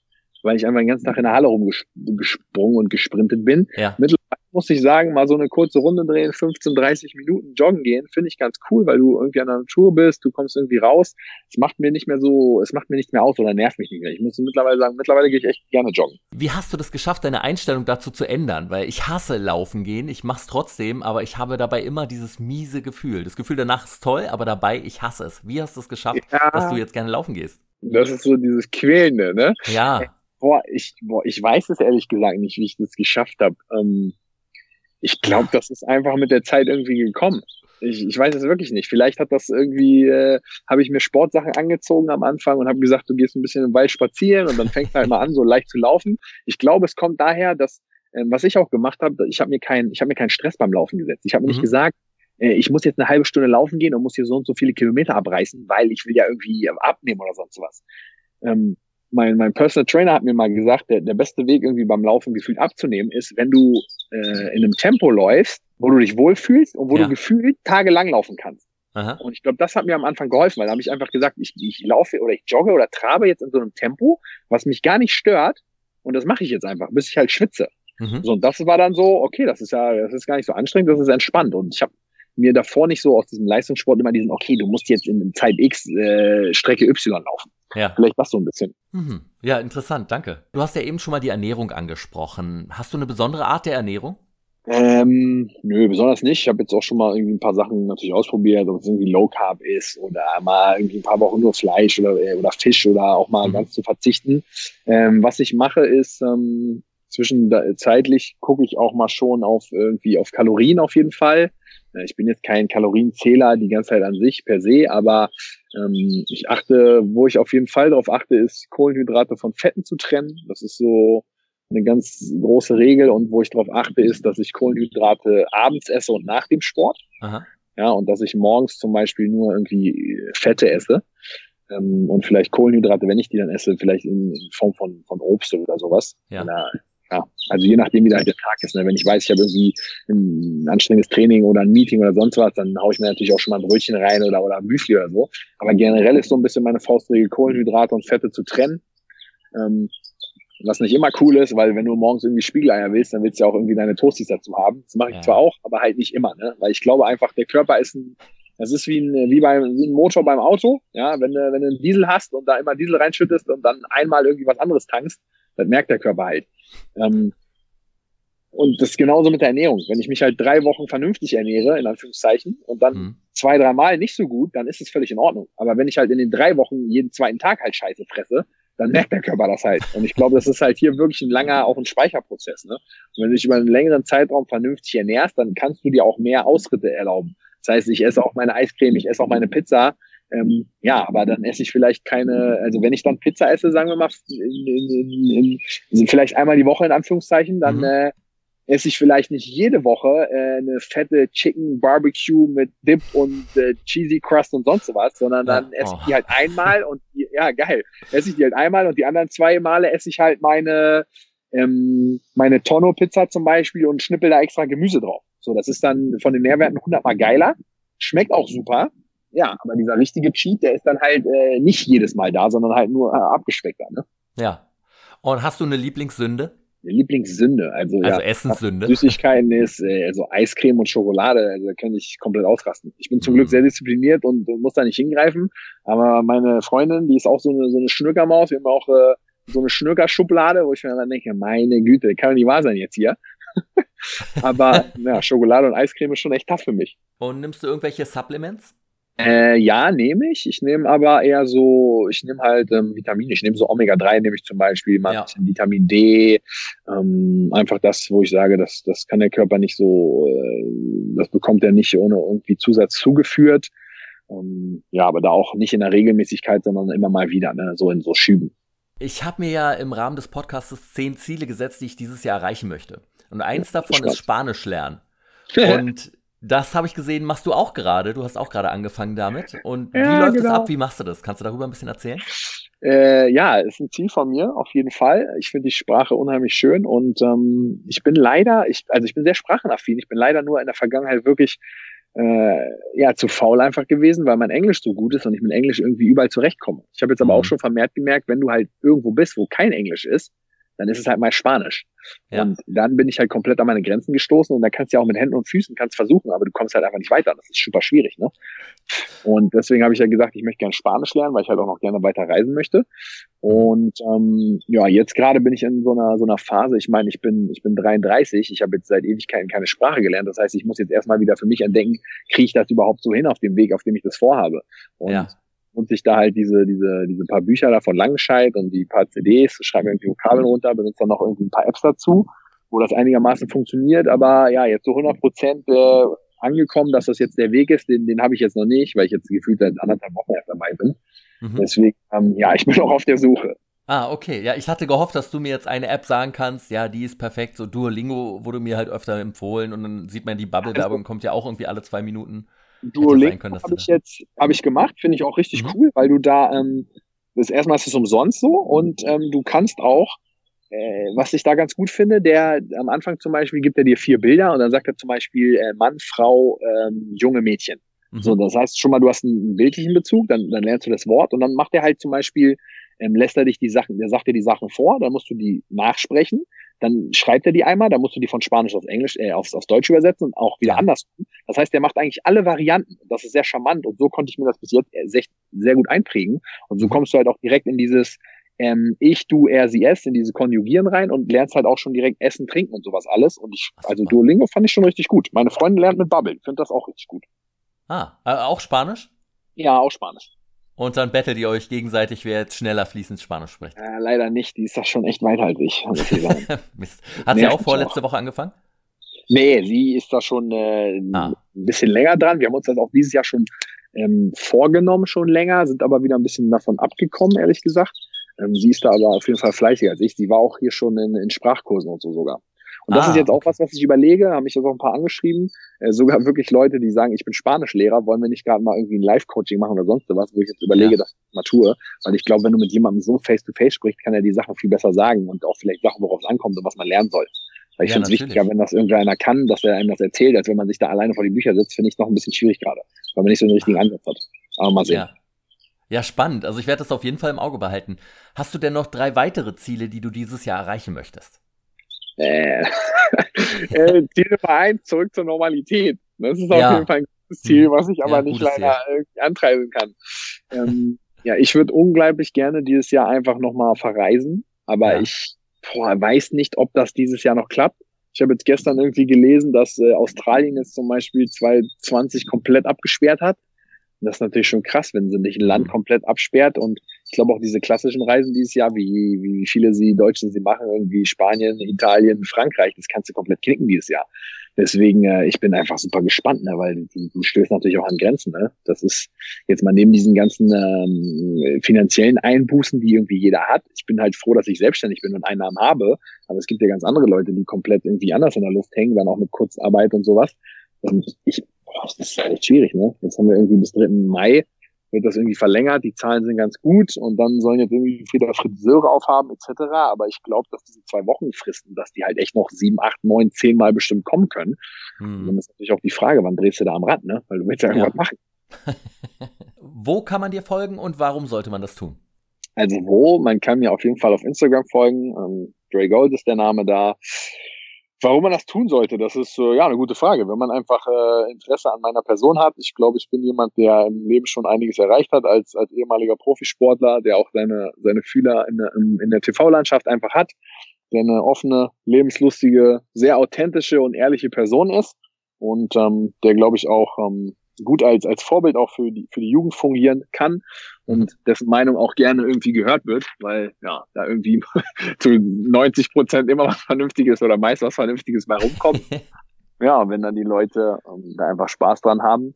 S2: weil ich einfach den ganzen Tag in der Halle rumgesprungen und gesprintet bin. Ja. Mittlerweile muss ich sagen, mal so eine kurze Runde drehen, 15, 30 Minuten joggen gehen, finde ich ganz cool, weil du irgendwie an der Natur bist, du kommst irgendwie raus. Es macht mir nicht mehr so, es macht mir nicht mehr aus oder nervt mich nicht mehr. Ich muss mittlerweile sagen, mittlerweile gehe ich echt gerne joggen.
S1: Wie hast du das geschafft, deine Einstellung dazu zu ändern? Weil ich hasse Laufen gehen, ich mache es trotzdem, aber ich habe dabei immer dieses miese Gefühl. Das Gefühl danach ist toll, aber dabei, ich hasse es. Wie hast du es geschafft, ja, dass du jetzt gerne laufen gehst?
S2: Das ist so dieses Quälende, ne?
S1: Ja.
S2: Boah, ich, boah, ich weiß es ehrlich gesagt nicht, wie ich das geschafft habe. Ähm, ich glaube, das ist einfach mit der Zeit irgendwie gekommen. Ich, ich weiß es wirklich nicht. Vielleicht hat das irgendwie, äh, habe ich mir Sportsachen angezogen am Anfang und habe gesagt, du gehst ein bisschen im Wald spazieren und dann fängst du halt mal an, so leicht zu laufen. Ich glaube, es kommt daher, dass, äh, was ich auch gemacht habe, ich habe mir keinen, ich habe mir keinen Stress beim Laufen gesetzt. Ich habe mir mhm. nicht gesagt, äh, ich muss jetzt eine halbe Stunde laufen gehen und muss hier so und so viele Kilometer abreißen, weil ich will ja irgendwie abnehmen oder sonst was. Ähm, mein, mein Personal Trainer hat mir mal gesagt, der, der beste Weg irgendwie beim Laufen gefühlt abzunehmen ist, wenn du äh, in einem Tempo läufst, wo du dich wohlfühlst und wo ja. du gefühlt tagelang laufen kannst. Aha. Und ich glaube, das hat mir am Anfang geholfen, weil da habe ich einfach gesagt, ich, ich laufe oder ich jogge oder trabe jetzt in so einem Tempo, was mich gar nicht stört. Und das mache ich jetzt einfach, bis ich halt schwitze. Mhm. So, und das war dann so, okay, das ist ja, das ist gar nicht so anstrengend, das ist entspannt. Und ich habe mir davor nicht so aus diesem Leistungssport immer diesen, okay, du musst jetzt in Zeit X äh, Strecke Y laufen. Ja. Vielleicht das so ein bisschen.
S1: Mhm. Ja, interessant, danke. Du hast ja eben schon mal die Ernährung angesprochen. Hast du eine besondere Art der Ernährung?
S2: Ähm, nö, besonders nicht. Ich habe jetzt auch schon mal irgendwie ein paar Sachen natürlich ausprobiert, ob es irgendwie Low Carb ist oder mal irgendwie ein paar Wochen nur Fleisch oder, äh, oder Fisch oder auch mal mhm. ganz zu verzichten. Ähm, was ich mache ist, ähm, zwischenzeitlich gucke ich auch mal schon auf irgendwie auf Kalorien auf jeden Fall. Äh, ich bin jetzt kein Kalorienzähler die ganze Zeit an sich per se, aber ähm, ich achte, wo ich auf jeden Fall darauf achte, ist Kohlenhydrate von Fetten zu trennen. Das ist so eine ganz große Regel und wo ich darauf achte, ist, dass ich Kohlenhydrate abends esse und nach dem Sport. Aha. Ja, und dass ich morgens zum Beispiel nur irgendwie Fette esse ähm, und vielleicht Kohlenhydrate, wenn ich die dann esse, vielleicht in, Form von, von Obst oder sowas. Ja. Oder ja, also je nachdem, wie da der Tag ist. Ne? Wenn ich weiß, ich habe irgendwie ein anstrengendes Training oder ein Meeting oder sonst was, dann haue ich mir natürlich auch schon mal ein Brötchen rein oder, oder ein Müsli oder so. Aber generell ist so ein bisschen meine Faustregel, Kohlenhydrate und Fette zu trennen. Ähm, was nicht immer cool ist, weil wenn du morgens irgendwie Spiegeleier willst, dann willst du ja auch irgendwie deine Toasties dazu haben. Das mache ich ja. zwar auch, aber halt nicht immer, ne? Weil ich glaube einfach, der Körper ist ein, das ist wie ein, wie beim, wie ein Motor beim Auto. Ja, wenn du, wenn du einen Diesel hast und da immer Diesel reinschüttest und dann einmal irgendwie was anderes tankst, das merkt der Körper halt. Ähm, und das ist genauso mit der Ernährung. Wenn ich mich halt drei Wochen vernünftig ernähre, in Anführungszeichen, und dann mhm. zwei, dreimal nicht so gut, dann ist es völlig in Ordnung. Aber wenn ich halt in den drei Wochen jeden zweiten Tag halt Scheiße fresse, dann merkt der Körper das halt. Und ich glaube, das ist halt hier wirklich ein langer, auch ein Speicherprozess. Ne? Und wenn du dich über einen längeren Zeitraum vernünftig ernährst, dann kannst du dir auch mehr Ausritte erlauben. Das heißt, ich esse auch meine Eiscreme, ich esse auch meine Pizza, ähm, ja, aber dann esse ich vielleicht keine, also wenn ich dann Pizza esse, sagen wir mal, in, in, in, in, vielleicht einmal die Woche in Anführungszeichen, dann mhm. äh, esse ich vielleicht nicht jede Woche äh, eine fette Chicken Barbecue mit Dip und äh, Cheesy Crust und sonst was, sondern dann esse ich die halt einmal und die, ja geil, esse ich die halt einmal und die anderen zwei Male esse ich halt meine ähm, meine Tonno Pizza zum Beispiel und schnippel da extra Gemüse drauf. So, das ist dann von den Nährwerten hundertmal geiler, schmeckt auch super ja, aber dieser richtige Cheat, der ist dann halt äh, nicht jedes Mal da, sondern halt nur äh, abgespeckter. Ne?
S1: Ja. Und hast du eine Lieblingssünde?
S2: Eine Lieblingssünde, also,
S1: also ja, Essenssünde.
S2: Süßigkeiten ist äh, also Eiscreme und Schokolade, also da kann ich komplett ausrasten. Ich bin zum mhm. Glück sehr diszipliniert und, und muss da nicht hingreifen, aber meine Freundin, die ist auch so eine, so eine Schnürkermaus, wir haben auch äh, so eine Schnürkerschublade, wo ich mir dann denke, meine Güte, kann doch nicht wahr sein jetzt hier. aber ja, Schokolade und Eiscreme ist schon echt tough für mich.
S1: Und nimmst du irgendwelche Supplements?
S2: Äh, ja, nehme ich. Ich nehme aber eher so, ich nehme halt ähm, Vitamine. Ich nehme so Omega-3, nehme ich zum Beispiel mal ja. Vitamin D. Ähm, einfach das, wo ich sage, das, das kann der Körper nicht so, äh, das bekommt er nicht ohne irgendwie Zusatz zugeführt. Ähm, ja, aber da auch nicht in der Regelmäßigkeit, sondern immer mal wieder, ne? so in so Schüben.
S1: Ich habe mir ja im Rahmen des Podcasts zehn Ziele gesetzt, die ich dieses Jahr erreichen möchte. Und eins davon ist Spanisch lernen. Und das habe ich gesehen, machst du auch gerade. Du hast auch gerade angefangen damit. Und wie ja, läuft genau. das ab? Wie machst du das? Kannst du darüber ein bisschen erzählen?
S2: Äh, ja, ist ein Ziel von mir, auf jeden Fall. Ich finde die Sprache unheimlich schön und ähm, ich bin leider, ich, also ich bin sehr sprachenaffin. Ich bin leider nur in der Vergangenheit wirklich äh, ja zu faul einfach gewesen, weil mein Englisch so gut ist und ich mit Englisch irgendwie überall zurechtkomme. Ich habe jetzt aber mhm. auch schon vermehrt gemerkt, wenn du halt irgendwo bist, wo kein Englisch ist, dann ist es halt mal Spanisch. Ja. Und dann bin ich halt komplett an meine Grenzen gestoßen und dann kannst du ja auch mit Händen und Füßen kannst versuchen, aber du kommst halt einfach nicht weiter. Das ist super schwierig, ne? Und deswegen habe ich ja gesagt, ich möchte gerne Spanisch lernen, weil ich halt auch noch gerne weiter reisen möchte. Und ähm, ja, jetzt gerade bin ich in so einer so einer Phase. Ich meine, ich bin ich bin 33. Ich habe jetzt seit Ewigkeiten keine Sprache gelernt. Das heißt, ich muss jetzt erstmal wieder für mich entdecken, kriege ich das überhaupt so hin auf dem Weg, auf dem ich das vorhabe. Und ja und sich da halt diese, diese, diese paar Bücher da von Langenscheid und die paar CDs, schreibe irgendwie Vokabeln runter, benutze dann noch irgendwie ein paar Apps dazu, wo das einigermaßen funktioniert, aber ja, jetzt so 100 Prozent äh, angekommen, dass das jetzt der Weg ist, den, den habe ich jetzt noch nicht, weil ich jetzt gefühlt seit anderthalb Wochen erst dabei bin. Mhm. Deswegen, ähm, ja, ich bin auch auf der Suche.
S1: Ah, okay. Ja, ich hatte gehofft, dass du mir jetzt eine App sagen kannst, ja, die ist perfekt. So Duolingo wurde mir halt öfter empfohlen und dann sieht man die Bubble-Werbung, kommt ja auch irgendwie alle zwei Minuten.
S2: Duolingo habe ich jetzt habe ich gemacht, finde ich auch richtig mhm. cool, weil du da ähm, das erstmal ist es umsonst so und ähm, du kannst auch äh, was ich da ganz gut finde, der am Anfang zum Beispiel gibt er dir vier Bilder und dann sagt er zum Beispiel äh, Mann, Frau, ähm, junge Mädchen. Mhm. So, das heißt schon mal, du hast einen, einen bildlichen Bezug, dann, dann lernst du das Wort und dann macht er halt zum Beispiel, ähm, lässt er dich die Sachen, der sagt dir die Sachen vor, dann musst du die nachsprechen dann schreibt er die einmal, dann musst du die von Spanisch auf Englisch, äh, aufs, aufs Deutsch übersetzen und auch wieder ja. andersrum. Das heißt, der macht eigentlich alle Varianten. Das ist sehr charmant und so konnte ich mir das bis jetzt sehr, sehr gut einprägen. Und so mhm. kommst du halt auch direkt in dieses ähm, ich, du, er, sie, es, in diese Konjugieren rein und lernst halt auch schon direkt Essen, Trinken und sowas alles. Und ich, also Duolingo fand ich schon richtig gut. Meine Freundin lernt mit Bubble, finde das auch richtig gut.
S1: Ah, äh, auch Spanisch?
S2: Ja, auch Spanisch.
S1: Und dann bettelt ihr euch gegenseitig, wer jetzt schneller fließend Spanisch spricht.
S2: Äh, leider nicht, die ist doch schon echt weit als ich.
S1: Mist. Hat sie auch vorletzte Woche angefangen?
S2: Nee, sie ist da schon äh, ah. ein bisschen länger dran. Wir haben uns das auch dieses Jahr schon ähm, vorgenommen, schon länger, sind aber wieder ein bisschen davon abgekommen, ehrlich gesagt. Ähm, sie ist da aber auf jeden Fall fleißiger als ich. Sie war auch hier schon in, in Sprachkursen und so sogar. Und das ah, ist jetzt auch was, was ich überlege, haben mich jetzt auch ein paar angeschrieben, äh, sogar wirklich Leute, die sagen, ich bin Spanischlehrer, wollen wir nicht gerade mal irgendwie ein Live-Coaching machen oder sonst was, wo ich jetzt überlege, ja. dass ich das mal tue. Weil ich glaube, wenn du mit jemandem so face-to-face -face sprichst, kann er die Sachen viel besser sagen und auch vielleicht Sachen, worauf es ankommt und was man lernen soll. Weil ich ja, finde es wichtiger, wenn das irgendeiner kann, dass er einem das erzählt, als wenn man sich da alleine vor die Bücher sitzt, finde ich noch ein bisschen schwierig gerade, weil man nicht so einen richtigen Ansatz hat. Aber mal sehen.
S1: Ja. Ja, spannend. Also ich werde das auf jeden Fall im Auge behalten. Hast du denn noch drei weitere Ziele, die du dieses Jahr erreichen möchtest?
S2: Äh, äh, Ziel Nummer eins, zurück zur Normalität. Das ist auf ja. jeden Fall ein gutes Ziel, was ich aber ja, nicht leider äh, antreiben kann. Ähm, ja, ich würde unglaublich gerne dieses Jahr einfach nochmal verreisen, aber ja. ich boah, weiß nicht, ob das dieses Jahr noch klappt. Ich habe jetzt gestern irgendwie gelesen, dass äh, Australien jetzt zum Beispiel 2020 komplett abgesperrt hat. Und das ist natürlich schon krass, wenn sie nicht ein Land mhm. komplett absperrt. Und ich glaube auch diese klassischen Reisen dieses Jahr, wie, wie viele sie Deutschen sie machen, irgendwie Spanien, Italien, Frankreich, das kannst du komplett knicken dieses Jahr. Deswegen, äh, ich bin einfach super gespannt, ne, weil du, du stößt natürlich auch an Grenzen. Ne? Das ist jetzt mal neben diesen ganzen ähm, finanziellen Einbußen, die irgendwie jeder hat. Ich bin halt froh, dass ich selbstständig bin und Einnahmen habe. Aber es gibt ja ganz andere Leute, die komplett irgendwie anders in der Luft hängen, dann auch mit Kurzarbeit und sowas. Und ich boah, das ist echt schwierig, ne? Jetzt haben wir irgendwie bis 3. Mai, wird das irgendwie verlängert, die Zahlen sind ganz gut und dann sollen jetzt irgendwie wieder Friseure aufhaben etc. Aber ich glaube, dass diese zwei Wochen Fristen, dass die halt echt noch sieben, acht, neun, zehn Mal bestimmt kommen können. Hm. Und dann ist natürlich auch die Frage, wann drehst du da am Rad, ne? Weil du willst ja irgendwas ja. machen.
S1: wo kann man dir folgen und warum sollte man das tun?
S2: Also wo? Man kann mir auf jeden Fall auf Instagram folgen. Ähm, Dre Gold ist der Name da. Warum man das tun sollte, das ist äh, ja eine gute Frage. Wenn man einfach äh, Interesse an meiner Person hat, ich glaube, ich bin jemand, der im Leben schon einiges erreicht hat als als ehemaliger Profisportler, der auch seine seine Fühler in, in, in der TV-Landschaft einfach hat, der eine offene, lebenslustige, sehr authentische und ehrliche Person ist und ähm, der glaube ich auch ähm, gut als, als Vorbild auch für die, für die Jugend fungieren kann und dessen Meinung auch gerne irgendwie gehört wird, weil ja, da irgendwie zu 90 Prozent immer was Vernünftiges oder meist was Vernünftiges bei rumkommt. ja, wenn dann die Leute ähm, da einfach Spaß dran haben,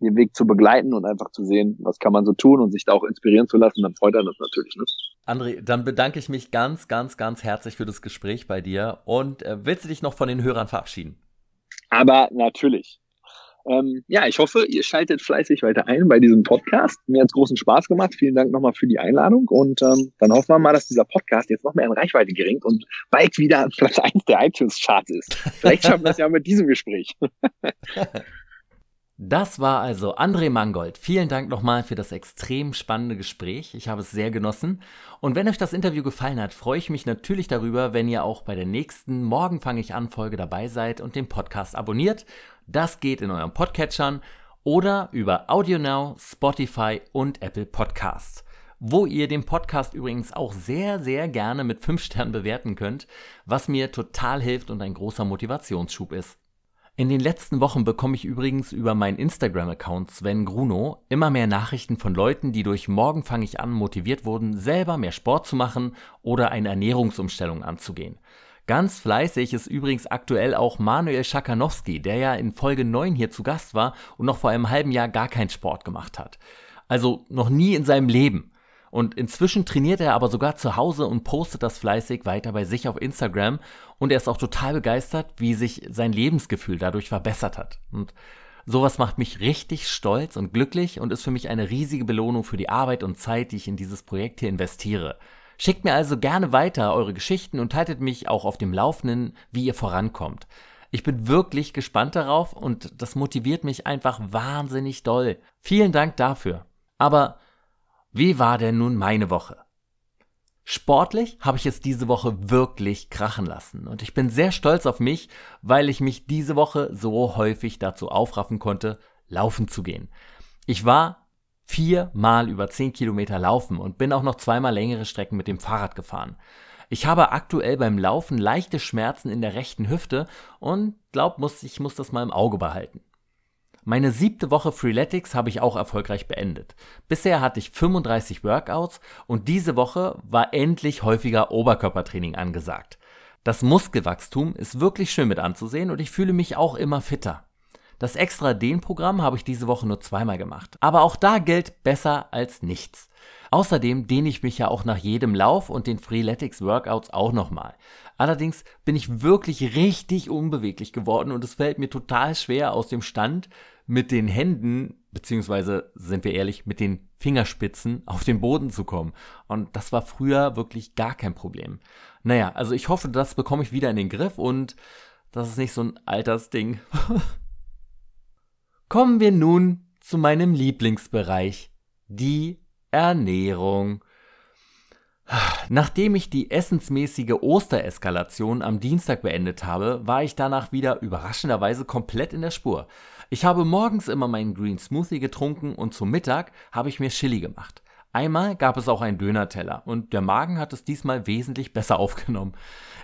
S2: den Weg zu begleiten und einfach zu sehen, was kann man so tun und sich da auch inspirieren zu lassen, dann freut er das natürlich. Ne?
S1: André, dann bedanke ich mich ganz, ganz, ganz herzlich für das Gespräch bei dir und äh, willst du dich noch von den Hörern verabschieden?
S2: Aber natürlich. Ähm, ja, ich hoffe, ihr schaltet fleißig weiter ein bei diesem Podcast. Mir hat es großen Spaß gemacht. Vielen Dank nochmal für die Einladung. Und ähm, dann hoffen wir mal, dass dieser Podcast jetzt noch mehr in Reichweite geringt und bald wieder an Platz 1 der iTunes-Charts ist. Vielleicht schaffen wir es ja mit diesem Gespräch.
S1: Das war also André Mangold. Vielen Dank nochmal für das extrem spannende Gespräch. Ich habe es sehr genossen. Und wenn euch das Interview gefallen hat, freue ich mich natürlich darüber, wenn ihr auch bei der nächsten Morgen fange ich an Folge dabei seid und den Podcast abonniert. Das geht in euren Podcatchern oder über AudioNow, Spotify und Apple Podcasts. Wo ihr den Podcast übrigens auch sehr, sehr gerne mit 5 Sternen bewerten könnt, was mir total hilft und ein großer Motivationsschub ist. In den letzten Wochen bekomme ich übrigens über meinen Instagram-Account Sven Gruno immer mehr Nachrichten von Leuten, die durch Morgen fange ich an motiviert wurden, selber mehr Sport zu machen oder eine Ernährungsumstellung anzugehen. Ganz fleißig ist übrigens aktuell auch Manuel Schakanowski, der ja in Folge 9 hier zu Gast war und noch vor einem halben Jahr gar keinen Sport gemacht hat. Also noch nie in seinem Leben. Und inzwischen trainiert er aber sogar zu Hause und postet das fleißig weiter bei sich auf Instagram. Und er ist auch total begeistert, wie sich sein Lebensgefühl dadurch verbessert hat. Und sowas macht mich richtig stolz und glücklich und ist für mich eine riesige Belohnung für die Arbeit und Zeit, die ich in dieses Projekt hier investiere. Schickt mir also gerne weiter eure Geschichten und haltet mich auch auf dem Laufenden, wie ihr vorankommt. Ich bin wirklich gespannt darauf und das motiviert mich einfach wahnsinnig doll. Vielen Dank dafür. Aber wie war denn nun meine Woche? Sportlich habe ich es diese Woche wirklich krachen lassen und ich bin sehr stolz auf mich, weil ich mich diese Woche so häufig dazu aufraffen konnte, laufen zu gehen. Ich war viermal über zehn Kilometer laufen und bin auch noch zweimal längere Strecken mit dem Fahrrad gefahren. Ich habe aktuell beim Laufen leichte Schmerzen in der rechten Hüfte und glaub, muss, ich muss das mal im Auge behalten. Meine siebte Woche Freeletics habe ich auch erfolgreich beendet. Bisher hatte ich 35 Workouts und diese Woche war endlich häufiger Oberkörpertraining angesagt. Das Muskelwachstum ist wirklich schön mit anzusehen und ich fühle mich auch immer fitter. Das extra Dehnprogramm habe ich diese Woche nur zweimal gemacht. Aber auch da gilt besser als nichts. Außerdem dehne ich mich ja auch nach jedem Lauf und den Freeletics Workouts auch nochmal. Allerdings bin ich wirklich richtig unbeweglich geworden und es fällt mir total schwer aus dem Stand mit den Händen, beziehungsweise sind wir ehrlich, mit den Fingerspitzen auf den Boden zu kommen. Und das war früher wirklich gar kein Problem. Naja, also ich hoffe, das bekomme ich wieder in den Griff und das ist nicht so ein Altersding. Kommen wir nun zu meinem Lieblingsbereich, die Ernährung. Nachdem ich die essensmäßige Ostereskalation am Dienstag beendet habe, war ich danach wieder überraschenderweise komplett in der Spur. Ich habe morgens immer meinen Green Smoothie getrunken und zum Mittag habe ich mir Chili gemacht. Einmal gab es auch einen Dönerteller und der Magen hat es diesmal wesentlich besser aufgenommen.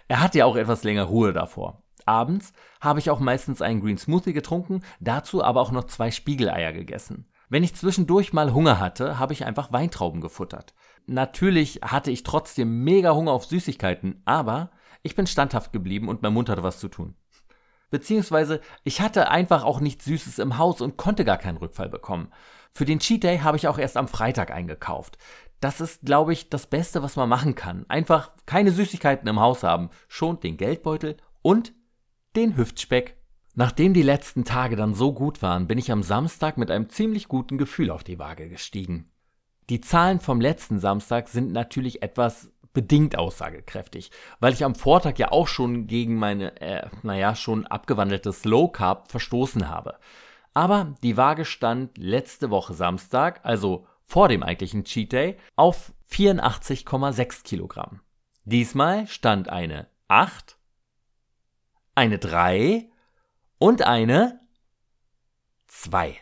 S1: Er hatte ja auch etwas länger Ruhe davor. Abends habe ich auch meistens einen Green Smoothie getrunken, dazu aber auch noch zwei Spiegeleier gegessen. Wenn ich zwischendurch mal Hunger hatte, habe ich einfach Weintrauben gefuttert. Natürlich hatte ich trotzdem mega Hunger auf Süßigkeiten, aber ich bin standhaft geblieben und mein Mund hatte was zu tun. Beziehungsweise ich hatte einfach auch nichts Süßes im Haus und konnte gar keinen Rückfall bekommen. Für den Cheat Day habe ich auch erst am Freitag eingekauft. Das ist, glaube ich, das Beste, was man machen kann. Einfach keine Süßigkeiten im Haus haben, schont den Geldbeutel und den Hüftspeck. Nachdem die letzten Tage dann so gut waren, bin ich am Samstag mit einem ziemlich guten Gefühl auf die Waage gestiegen. Die Zahlen vom letzten Samstag sind natürlich etwas bedingt aussagekräftig, weil ich am Vortag ja auch schon gegen meine, äh, naja, schon abgewandeltes Low Carb verstoßen habe. Aber die Waage stand letzte Woche Samstag, also vor dem eigentlichen Cheat Day, auf 84,6 Kilogramm. Diesmal stand eine 8, eine 3 und eine 2.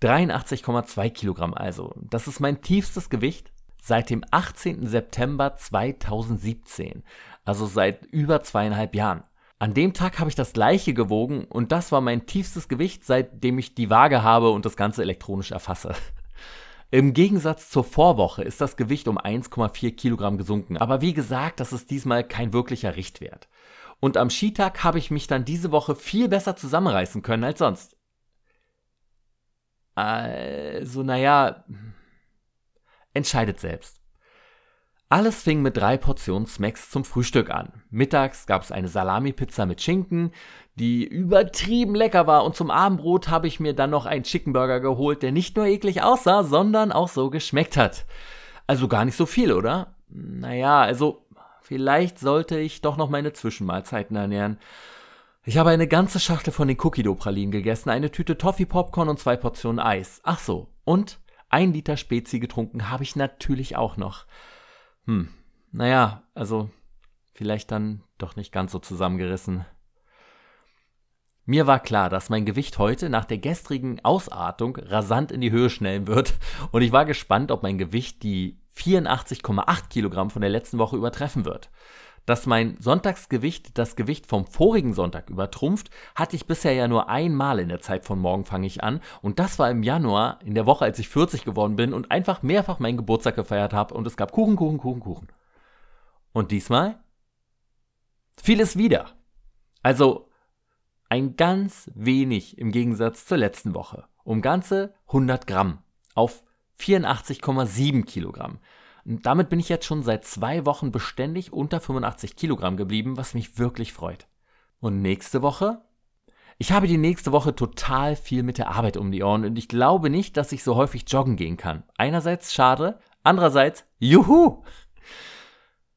S1: 83,2 Kilogramm also. Das ist mein tiefstes Gewicht seit dem 18. September 2017, also seit über zweieinhalb Jahren. An dem Tag habe ich das gleiche gewogen und das war mein tiefstes Gewicht, seitdem ich die Waage habe und das Ganze elektronisch erfasse. Im Gegensatz zur Vorwoche ist das Gewicht um 1,4 Kilogramm gesunken, aber wie gesagt, das ist diesmal kein wirklicher Richtwert. Und am Skitag habe ich mich dann diese Woche viel besser zusammenreißen können als sonst. Also, naja, entscheidet selbst. Alles fing mit drei Portionen Smacks zum Frühstück an. Mittags gab es eine Salami-Pizza mit Schinken, die übertrieben lecker war und zum Abendbrot habe ich mir dann noch einen Chickenburger geholt, der nicht nur eklig aussah, sondern auch so geschmeckt hat. Also gar nicht so viel, oder? Naja, also vielleicht sollte ich doch noch meine Zwischenmahlzeiten ernähren. Ich habe eine ganze Schachtel von den Cookie-Doh-Pralinen gegessen, eine Tüte Toffee-Popcorn und zwei Portionen Eis. Ach so, und ein Liter Spezi getrunken habe ich natürlich auch noch. Hm, naja, also vielleicht dann doch nicht ganz so zusammengerissen. Mir war klar, dass mein Gewicht heute nach der gestrigen Ausartung rasant in die Höhe schnellen wird und ich war gespannt, ob mein Gewicht die 84,8 Kilogramm von der letzten Woche übertreffen wird. Dass mein Sonntagsgewicht das Gewicht vom vorigen Sonntag übertrumpft, hatte ich bisher ja nur einmal in der Zeit von morgen fange ich an. Und das war im Januar, in der Woche, als ich 40 geworden bin und einfach mehrfach meinen Geburtstag gefeiert habe und es gab Kuchen, Kuchen, Kuchen, Kuchen. Und diesmal fiel es wieder. Also ein ganz wenig im Gegensatz zur letzten Woche. Um ganze 100 Gramm auf 84,7 Kilogramm. Und damit bin ich jetzt schon seit zwei Wochen beständig unter 85 Kilogramm geblieben, was mich wirklich freut. Und nächste Woche? Ich habe die nächste Woche total viel mit der Arbeit um die Ohren und ich glaube nicht, dass ich so häufig joggen gehen kann. Einerseits schade, andererseits juhu!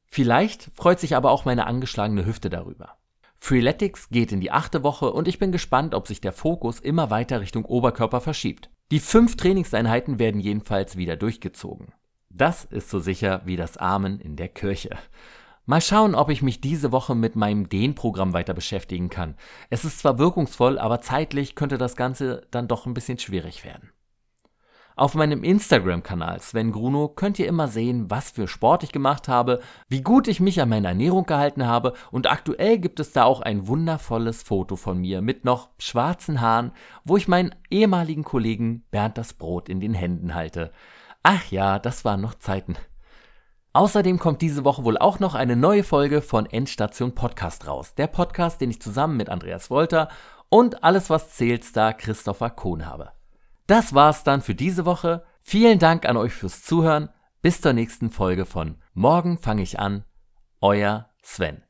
S1: Vielleicht freut sich aber auch meine angeschlagene Hüfte darüber. Freeletics geht in die achte Woche und ich bin gespannt, ob sich der Fokus immer weiter Richtung Oberkörper verschiebt. Die fünf Trainingseinheiten werden jedenfalls wieder durchgezogen. Das ist so sicher wie das Amen in der Kirche. Mal schauen, ob ich mich diese Woche mit meinem Dehnprogramm weiter beschäftigen kann. Es ist zwar wirkungsvoll, aber zeitlich könnte das Ganze dann doch ein bisschen schwierig werden. Auf meinem Instagram-Kanal Sven Gruno könnt ihr immer sehen, was für Sport ich gemacht habe, wie gut ich mich an meine Ernährung gehalten habe und aktuell gibt es da auch ein wundervolles Foto von mir mit noch schwarzen Haaren, wo ich meinen ehemaligen Kollegen Bernd das Brot in den Händen halte. Ach ja, das waren noch Zeiten. Außerdem kommt diese Woche wohl auch noch eine neue Folge von Endstation Podcast raus. Der Podcast, den ich zusammen mit Andreas Wolter und alles was zählt Star Christopher Kohn habe. Das war's dann für diese Woche. Vielen Dank an euch fürs Zuhören. Bis zur nächsten Folge von Morgen fange ich an. Euer Sven.